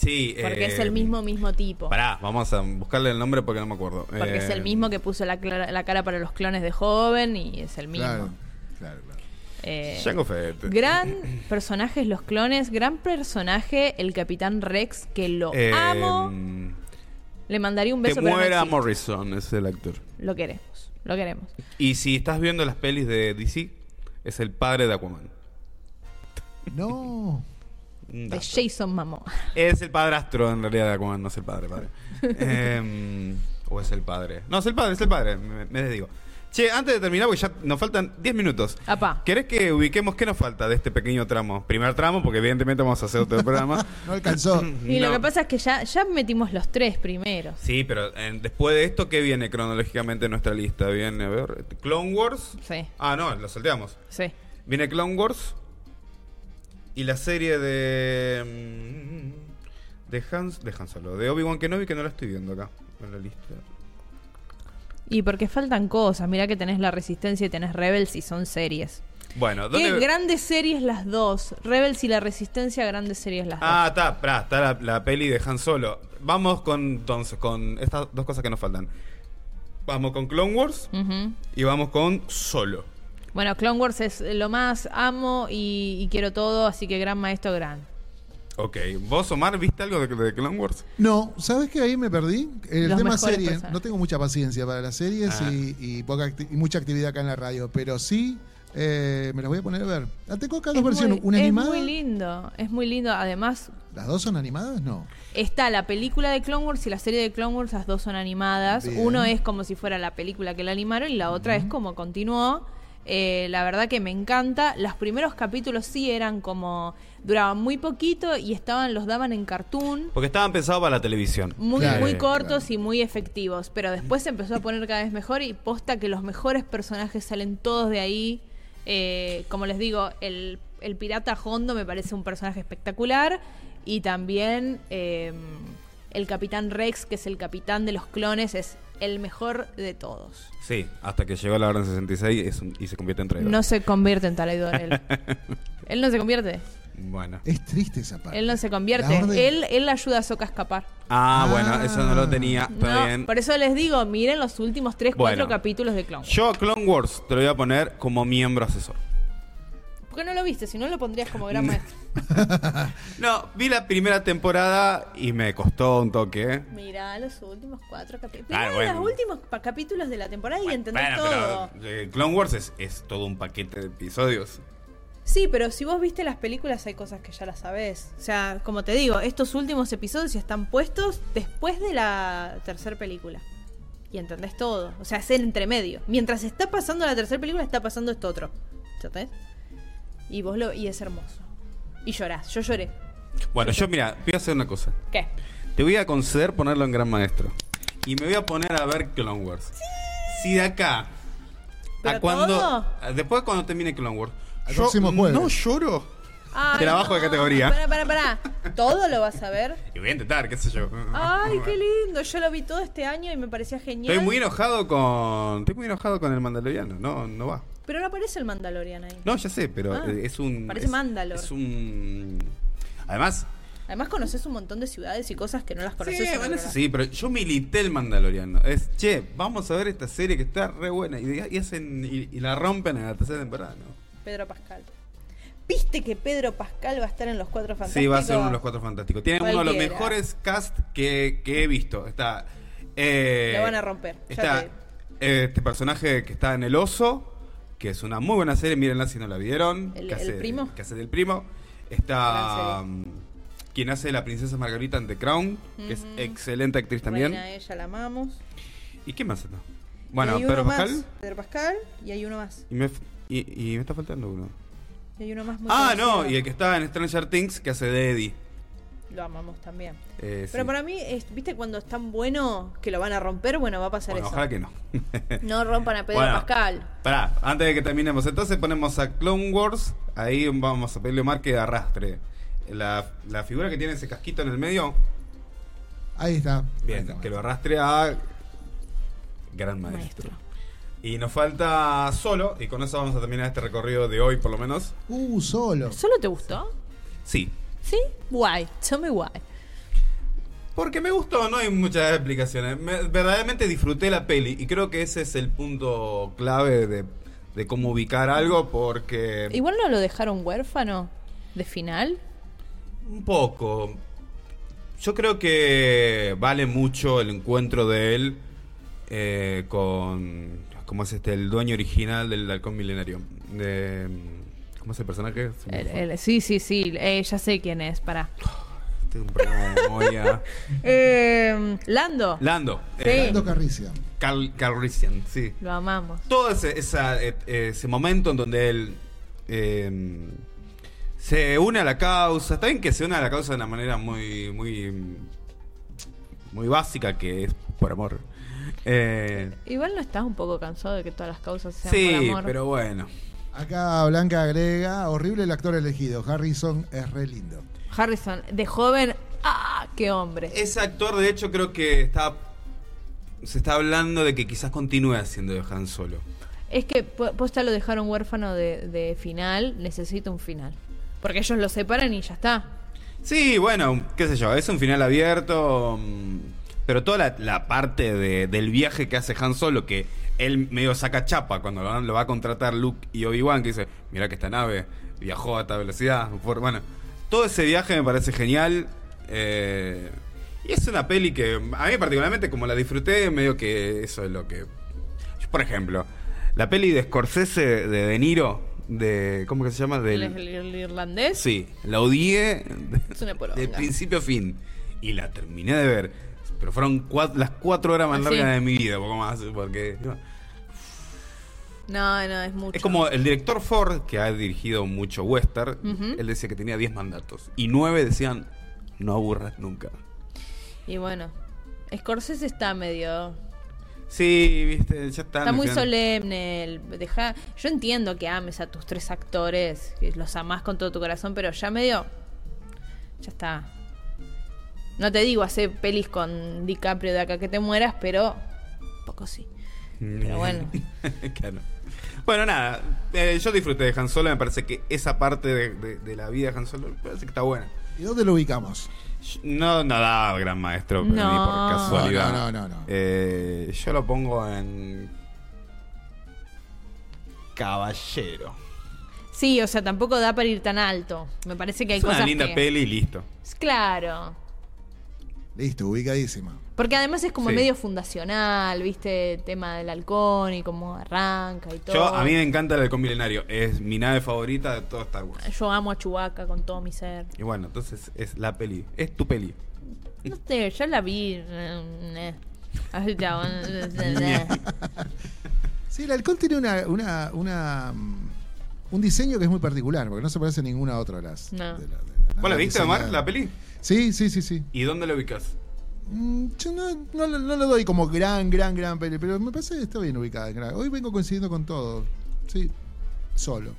Sí. Porque eh, es el mismo, mismo tipo. Pará, vamos a buscarle el nombre porque no me acuerdo. Porque es Eh, el mismo que puso la, clara- la cara para los clones de joven y es el mismo. Claro, claro, claro. Eh, Jango Fett. gran personaje los clones, gran personaje el Capitán Rex, que lo Eh, amo. Le mandaría un Que beso no muera. Morrison, es el actor. Lo queremos, lo queremos. Y si estás viendo las pelis de DC, es el padre de Aquaman. No. De. Jason Momoa. Es el padrastro en realidad de Aquaman, no es el padre, padre. (laughs) Em, o es el padre. No, es el padre, es el padre, me, me desdigo. Che, antes de terminar, porque ya nos faltan 10 minutos. Apá. ¿Querés que ubiquemos qué nos falta de este pequeño tramo? Primer tramo, porque evidentemente vamos a hacer otro programa. (laughs) No alcanzó. (laughs) Y lo que pasa es que ya, ya metimos los tres primeros. Sí, pero eh, después de esto, ¿qué viene cronológicamente en nuestra lista? Viene, a ver, Clone Wars. Sí, Ah, no, lo salteamos. sí. Viene Clone Wars y la serie de mm, de Hans de Han Solo, de Obi-Wan Kenobi que no la estoy viendo acá en la lista. Y porque faltan cosas. Mirá que tenés La Resistencia y tenés Rebels y son series. Bueno, Qué ¿dónde grandes series las dos. Rebels y La Resistencia, grandes series las Ah, está, pará, está la, la peli de Han Solo. Vamos con entonces con estas dos cosas que nos faltan. Vamos con Clone Wars dos. Y vamos con Solo. Bueno, Clone Wars es lo más amo y, y quiero todo, así que gran maestro, gran. Ok, ¿vos Omar viste algo de, de Clone Wars? No, ¿sabes qué? Ahí me perdí. El Los tema serie. No tengo mucha paciencia para las series Ah. y, y poca acti- y mucha actividad acá en la radio, pero sí Eh, me la voy a poner a ver. Ah, tengo acá dos Es versiones. muy- Una es animada. muy lindo, es muy lindo. Además, ¿Las dos son animadas? No. está la película de Clone Wars y la serie de Clone Wars, las dos son animadas. Bien. Uno es como si fuera la película que la animaron y la otra es como continuó. Eh, la verdad que me encanta. Los primeros capítulos sí eran como. duraban muy poquito y estaban, los daban en cartoon. Porque estaban pensados para la televisión. Muy, Claro, muy claro. cortos y muy efectivos. Pero después se empezó a poner cada vez mejor y posta que los mejores personajes salen todos de ahí. Eh, como les digo, el, el pirata Hondo me parece un personaje espectacular. Y también eh, el capitán Rex, que es el capitán de los clones, es el mejor de todos. Sí, hasta que llegó la Orden 66 es un- y se convierte en traidor. No se convierte en traidor él. (laughs) él no se convierte. Bueno. Es triste esa parte. Él no se La convierte. orden- Él, él ayuda a Sokka a escapar. Ah, Ah. bueno, eso no lo tenía. Está No, bien. por eso les digo, miren los últimos 3, 4 Bueno. capítulos de Clone Wars. Yo a Clone Wars te lo voy a poner como miembro asesor. ¿Por qué no lo viste? Si no lo pondrías como gran (laughs) maestro. (laughs) No, vi la primera temporada y me costó un toque. Mira los últimos 4 capítulos. Ah, Mirá bueno. los últimos capítulos de la temporada y entendés Bueno, todo. pero eh, Clone Wars es, es todo un paquete de episodios. Sí, pero si vos viste las películas hay cosas que ya las sabés. O sea, como te digo, estos últimos episodios están puestos después de la tercera película. Y entendés todo. O sea, es el entremedio. Mientras está pasando la tercera película, está pasando esto otro. ¿Entendés? Y vos lo. Y es hermoso. Y llorás. Yo lloré. Bueno, yo mira, voy a hacer una cosa. ¿Qué? Te voy a conceder ponerlo en Gran Maestro. Y me voy a poner a ver Clone Wars. Si de acá ¿Pero a cuando. todo? Después cuando termine Clone Wars. Yo no lloro. Ay, Te la bajo de categoría. Pará, pará, pará. ¿Todo lo vas a ver? Y voy a intentar, qué sé yo. Ay, (laughs) qué lindo. Yo lo vi todo este año y me parecía genial. Estoy muy enojado con. Estoy muy enojado con el Mandaloriano. No, no va. Pero no aparece el Mandalorian ahí. No, ya sé, pero Ah, eh, es un. parece es, Mandalor. Es un. Además. Además conoces un montón de ciudades y cosas que no las conoces. Sí, bueno, pero yo milité el Mandaloriano. Es, che, vamos a ver esta serie que está re buena. Y, y hacen, y, y la rompen en la tercera temporada, ¿no? Pedro Pascal. ¿Viste que Pedro Pascal va a estar en los Cuatro Fantásticos? Sí, va a ser uno de los cuatro fantásticos. Tiene uno de los Cualquiera. mejores cast que, que he visto. Está. Eh, Lo van a romper, ya te Está digo. eh, este personaje que está en El Oso, que es una muy buena serie. Mírenla si no la vieron. ¿El- que el primo? Que hace del primo. Está. mm, quien hace la princesa Margarita en The Crown, que es Ujú. excelente actriz también. Reina, ella la amamos. ¿Y qué más está? Y Bueno, Pedro Pascal. Pedro Pascal y hay uno más. Y me, f- y, y me está faltando uno. Y hay uno más muy Ah, conocido. no, y el que está en Stranger Things, que hace de Eddie. Lo amamos también. Eh, Pero sí. para mí, es- ¿viste cuando es tan bueno que lo van a romper? Bueno, va a pasar Bueno, eso. ojalá que no. (laughs) No rompan a Pedro Bueno, Pascal. Pará, antes de que terminemos, entonces ponemos a Clone Wars. Ahí vamos a pedirle a Omar que arrastre. La, la figura que tiene ese casquito en el medio, Ahí está. bien, Ahí está. que lo arrastre a Gran Maestro. Maestro. Y nos falta solo, y con eso vamos a terminar este recorrido de hoy por lo menos. Uh, solo. ¿Solo te gustó? Sí. ¿Sí? Guay. Tell me why. Porque me gustó, no hay muchas explicaciones. Me- verdaderamente disfruté la peli y creo que ese es el punto clave de, de cómo ubicar algo porque... Igual no lo dejaron huérfano de final. Un poco. Yo creo que vale mucho el encuentro de él eh, con... ¿Cómo es este? El dueño original del halcón milenario. De, ¿Cómo es el personaje? El- sí, sí, sí. eh, ya sé quién es. Pará. Tengo un problema de memoria. (laughs) Eh, Lando. Lando. Sí. eh, Lando Carricia. Carl, Calrissian, sí. Lo amamos. todo ese, esa, eh, ese momento en donde él eh, se une a la causa, está bien que se une a la causa de una manera muy, muy, muy básica, que es por amor. Eh, Igual no estás un poco cansado de que todas las causas sean sí, por amor. pero bueno. Acá Blanca agrega, horrible el actor elegido. Harrison es re lindo. Harrison, de joven, ¡ah! ¡Qué hombre! Ese actor, de hecho, creo que está se está hablando de que quizás continúe haciendo de Han Solo. Es que po- posta lo dejaron huérfano de, de final, necesita un final. Porque ellos lo separan y ya está. Sí, bueno, qué sé yo, es un final abierto, mm, pero toda la, la parte de- del viaje que hace Han Solo, que él medio saca chapa cuando lo, lo va a contratar Luke y Obi-Wan, que dice, mira que esta nave viajó a esta velocidad. por- bueno, todo ese viaje me parece genial. eh, y es una peli que a mí particularmente, como la disfruté, medio que eso es lo que... yo, por ejemplo, La peli de Scorsese de De Niro, de. ¿Cómo que se llama? El, Del, el- el irlandés. Sí, la odié poronga. de principio a fin. Y la terminé de ver. Pero fueron cua- las cuatro horas más ¿Ah, largas sí? de mi vida, poco más. Porque. No, no, es mucho. Es como el director Ford, que ha dirigido mucho western, él decía que tenía 10 mandatos. Y 9 decían, no aburras nunca. Y bueno, Scorsese está medio. Sí, viste, ya está. Está muy solemne. el- deja, yo entiendo que ames a tus tres actores, que los amás con todo tu corazón, pero ya medio. Ya está. No te digo hacer pelis con DiCaprio de acá que te mueras, pero. Un poco sí. Pero bueno. (laughs) claro. Bueno, nada, eh, yo disfruté de Han Solo, me parece que esa parte de, de- de la vida de Han Solo me parece que está buena. ¿Y dónde lo ubicamos? No, no da gran maestro, pero No. ni por casualidad. No, no, no, no. Eh, yo lo pongo en. Caballero. Sí, o sea, tampoco da para ir tan alto. Me parece que hay es una cosas linda que- peli y listo. Claro. Listo, ubicadísima. Porque además es como Sí. medio fundacional, ¿viste? El tema del halcón y cómo arranca y todo. Yo, a mí me encanta el halcón milenario. Es mi nave favorita de todo Star Wars. Yo amo a Chewbacca con todo mi ser. Y bueno, entonces es la peli. Es tu peli. No sé, ya la vi. Sí, el halcón tiene una, una, una, mm, un diseño que es muy particular, porque no se parece a ninguna otra de las. No. de la- de las ¿Vos la viste, Omar, la peli? Sí, sí, sí, sí. ¿Y dónde la ubicas? Mm, Yo no, no, lo- no lo doy como gran, gran, gran peli, pero me parece que está bien ubicada. gran- Hoy vengo coincidiendo con todo. Sí, solo.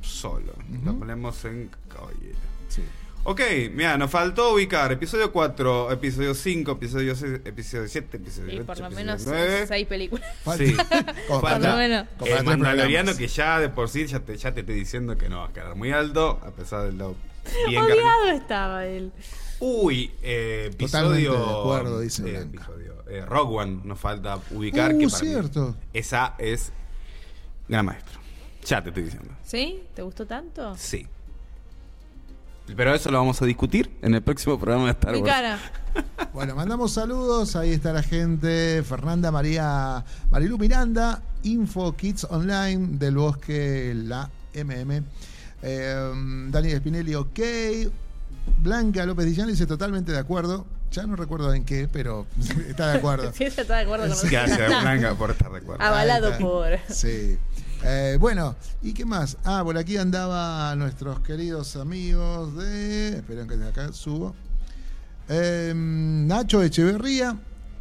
Solo. La ponemos en caballero. Sí. Ok, mira, nos faltó ubicar episodio 4, episodio 5, episodio 6, episodio 7, episodio Y 8, por lo episodio menos 9. seis películas. Falta- Sí. (laughs) como Falta Por lo menos. el Mandaloriano que ya de por sí ya te, ya te estoy diciendo que no va a quedar muy alto, a pesar de lo (laughs) bien cargado. Odiado estaba él. Uy, eh, Totalmente episodio. de acuerdo, dice eh, episodio. Eh, Rogue One nos falta ubicar. Uh, que para mí cierto. esa es. Gran maestro. Ya te estoy diciendo. ¿Sí? ¿Te gustó tanto? Sí. Pero eso lo vamos a discutir en el próximo programa de Star Mi Wars. cara. (laughs) Bueno, mandamos saludos. Ahí está la gente. Fernanda María Marilu Miranda, Info Kids Online del Bosque La MM. Eh, Daniel Spinelli, ok. Blanca López Dillán dice totalmente de acuerdo. Ya no recuerdo en qué, pero (laughs) está de acuerdo. Sí, está de acuerdo con Gracias, nosotros. Blanca, por estar de acuerdo. Avalado por. Sí. Eh, bueno, ¿y qué más? Ah, por aquí andaban nuestros queridos amigos de. Esperen que acá subo. Eh, Nacho Echeverría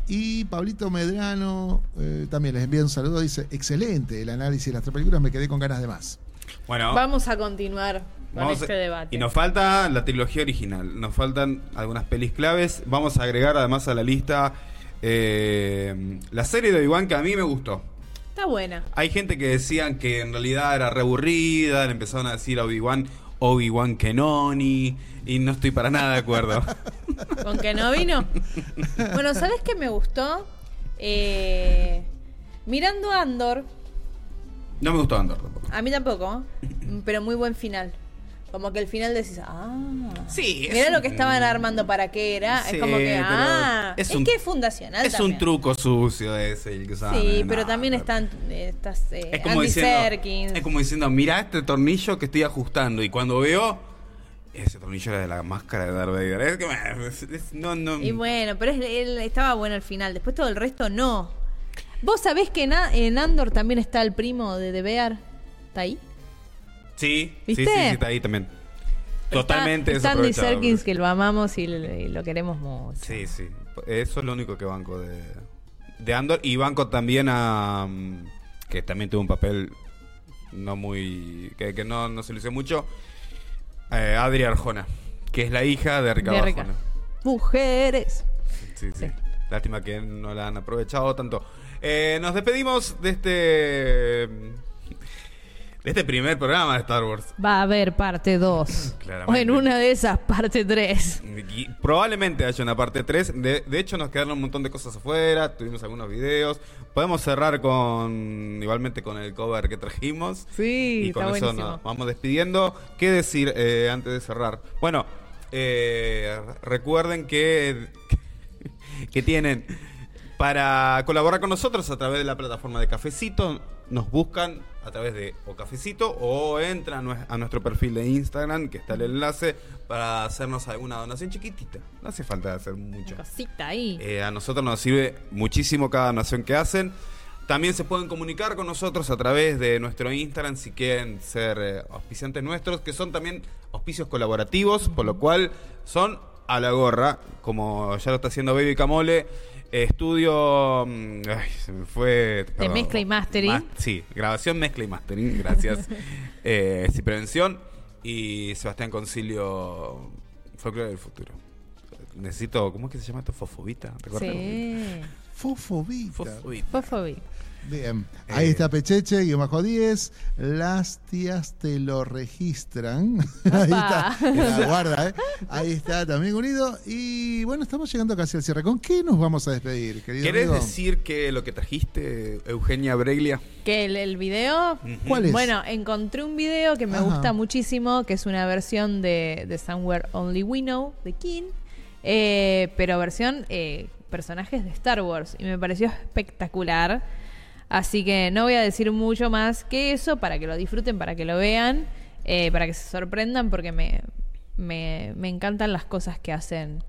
y Pablito Medrano. eh, también les envío un saludo. Dice: Excelente el análisis de las tres películas. Me quedé con ganas de más. Bueno, Vamos a continuar con vamos este debate. Y nos falta la trilogía original. Nos faltan algunas pelis claves. Vamos a agregar además a la lista eh, la serie de Obi-Wan que a mí me gustó. Está buena. Hay gente que decían que en realidad era reaburrida, le empezaron a decir a Obi-Wan, Obi-Wan Kenoni, y no estoy para nada de acuerdo. (laughs) ¿Con que no vino? Bueno, ¿sabes qué me gustó? Eh, mirando Andor, No me gustó Andor tampoco. a mí tampoco, pero muy buen final. Como que el final decís, ah. Sí, es Mirá lo que estaban armando para qué era. Sí, es como que, ah. es Es, un- que es fundacional Es también. un truco sucio ese el que usaban. Sí, No, pero también están eh, estas eh, Es como, Andy diciendo, Serkins. es como diciendo, mira este tornillo que estoy ajustando. Y cuando veo, ese tornillo era de la máscara de Darth Vader. Es que, es- es- no, no. Y bueno, pero es- él estaba bueno al final. Después todo el resto no. ¿Vos sabés que en, A- en Andor también está el primo de The Bear? ¿Está ahí? Sí, ¿Viste? sí, sí, está ahí también. Totalmente Está, desaprovechado. Serkins que lo amamos y lo, y lo queremos mucho. Sí, sí. Eso es lo único que banco de, de Andor. Y banco también a. mm, que también tuvo un papel no muy. que, que no, no se lo hizo mucho. Eh, Adri Arjona, que es la hija de Ricardo De Rica. Arjona. Mujeres. Sí, sí. Sí. Lástima que no la han aprovechado tanto. Eh, nos despedimos de este. de este primer programa de Star Wars. Va a haber parte 2. Claramente. O en una de esas, parte 3. Y probablemente haya una parte 3. De, de hecho, nos quedaron un montón de cosas afuera. Tuvimos algunos videos. Podemos cerrar con. Igualmente con el cover que trajimos. Sí, y con está eso buenísimo. nos vamos despidiendo. ¿Qué decir eh, antes de cerrar? Bueno, eh, recuerden que. Que tienen Para colaborar con nosotros a través de la plataforma de Cafecito, nos buscan a través de o Cafecito o entran a nue- a nuestro perfil de Instagram, que está el enlace, para hacernos alguna donación chiquitita. No hace falta hacer mucho. Cosita ahí. Eh, a nosotros nos sirve muchísimo cada donación que hacen. También se pueden comunicar con nosotros a través de nuestro Instagram si quieren ser eh, auspiciantes nuestros, que son también auspicios colaborativos, por lo cual son a la gorra, como ya lo está haciendo Baby Camole. eh, estudio. mm, ay, se me fue. De mezcla y mastering. Ma- sí, grabación, mezcla y mastering, gracias. (laughs) eh, sí, prevención. Y Sebastián Concilio, Folklore del Futuro. Necesito, ¿cómo es que se llama esto? Fofobita. ¿Recuerdan? Sí. Fofobita. Fofobita. Fofobi. Bien, ahí Eh. está Pecheche, guion bajo 10. Las tías te lo registran. (laughs) Ahí está. La (laughs) guarda, ¿eh? Ahí está también unido. Y bueno, estamos llegando casi al cierre. ¿Con qué nos vamos a despedir, querido ¿Querés amigo? decir que lo que trajiste, Eugenia Breglia? Que el, el video. ¿Cuál es? Bueno, encontré un video que me Ajá. gusta muchísimo, que es una versión de, de Somewhere Only We Know, de King, eh, pero versión eh, personajes de Star Wars. Y me pareció espectacular. Así que no voy a decir mucho más que eso para que lo disfruten, para que lo vean, eh, para que se sorprendan, porque me, me, me encantan las cosas que hacen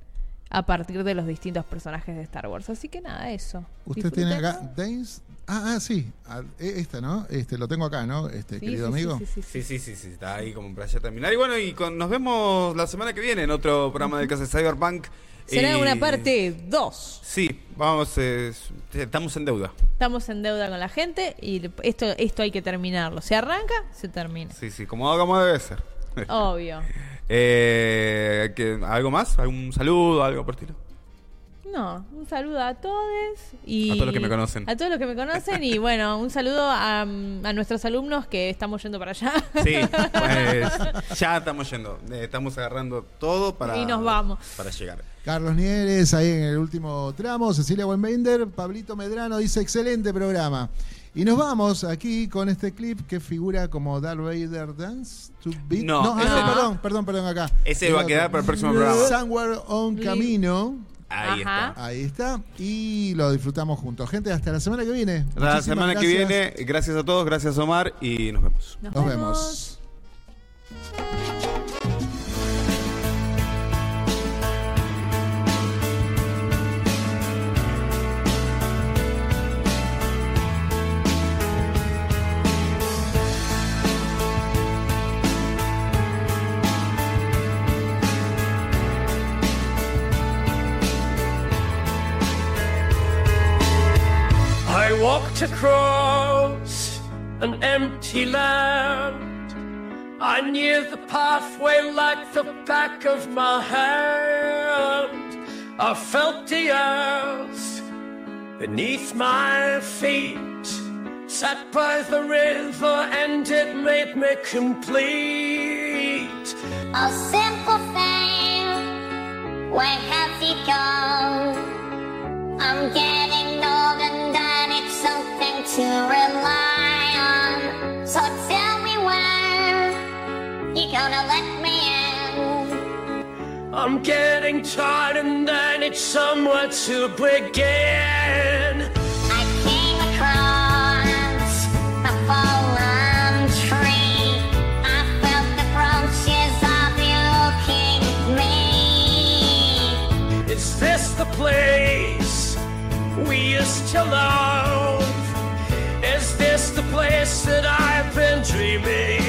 a partir de los distintos personajes de Star Wars. Así que nada, eso. Usted tiene acá Days. Ah, ah, sí. Ah, eh, Esta, ¿no? Este, lo tengo acá, ¿no? Este, Sí, querido sí, amigo. sí, sí, sí. Sí, sí, sí, sí, está ahí como para ya terminar. Y bueno, y con- nos vemos la semana que viene en otro programa del Casa de Cyberpunk. Será Y- una parte 2. Sí, vamos, eh, estamos en deuda. Estamos en deuda con la gente y esto, esto hay que terminarlo. Se arranca, se termina. Sí, sí, como, como debe ser. Obvio. (laughs) Eh, ¿que- ¿Algo más? ¿Algún saludo? ¿Algo por estilo? No, un saludo a todos y A todos los que me conocen. A todos los que me conocen y bueno, un saludo a, a nuestros alumnos que estamos yendo para allá. Sí, (laughs) pues ya estamos yendo. Eh, estamos agarrando todo para, Y nos vamos. para llegar. Carlos Nieres, ahí en el último tramo. Cecilia Wenbender, Pablito Medrano dice: excelente programa. Y nos vamos aquí con este clip que figura como Darth Vader Dance to Beat. No, ah, no, no. perdón, perdón, perdón, acá. Ese va a quedar para el próximo programa. Somewhere on Camino. Ahí Ajá. está. Ahí está. Y lo disfrutamos juntos. Gente, hasta la semana que viene. La Muchísimas semana que gracias. viene, gracias a todos, gracias Omar y nos vemos. Nos, Nos vemos. Across an empty land. I knew the pathway like the back of my hand. I felt the earth beneath my feet. Sat by the river and it made me complete. A simple thing. Where has he gone? I'm getting old and I need something to rely on. So tell me when you're gonna let me in. I'm getting tired and I need somewhere to begin. I came across a fallen tree. I felt the branches of you me. Is this the place we used to love? Is this the place that I've been dreaming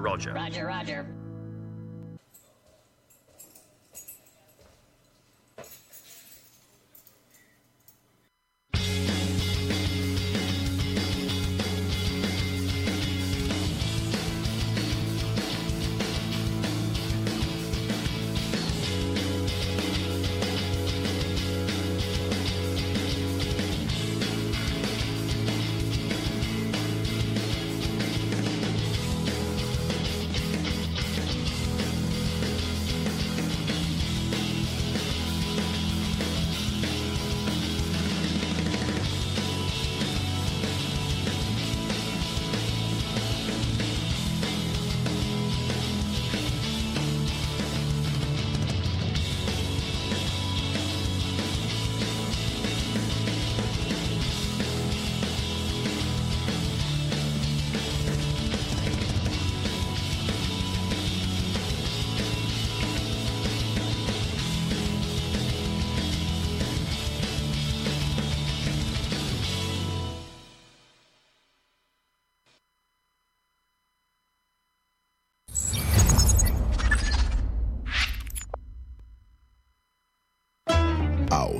Roger, Roger.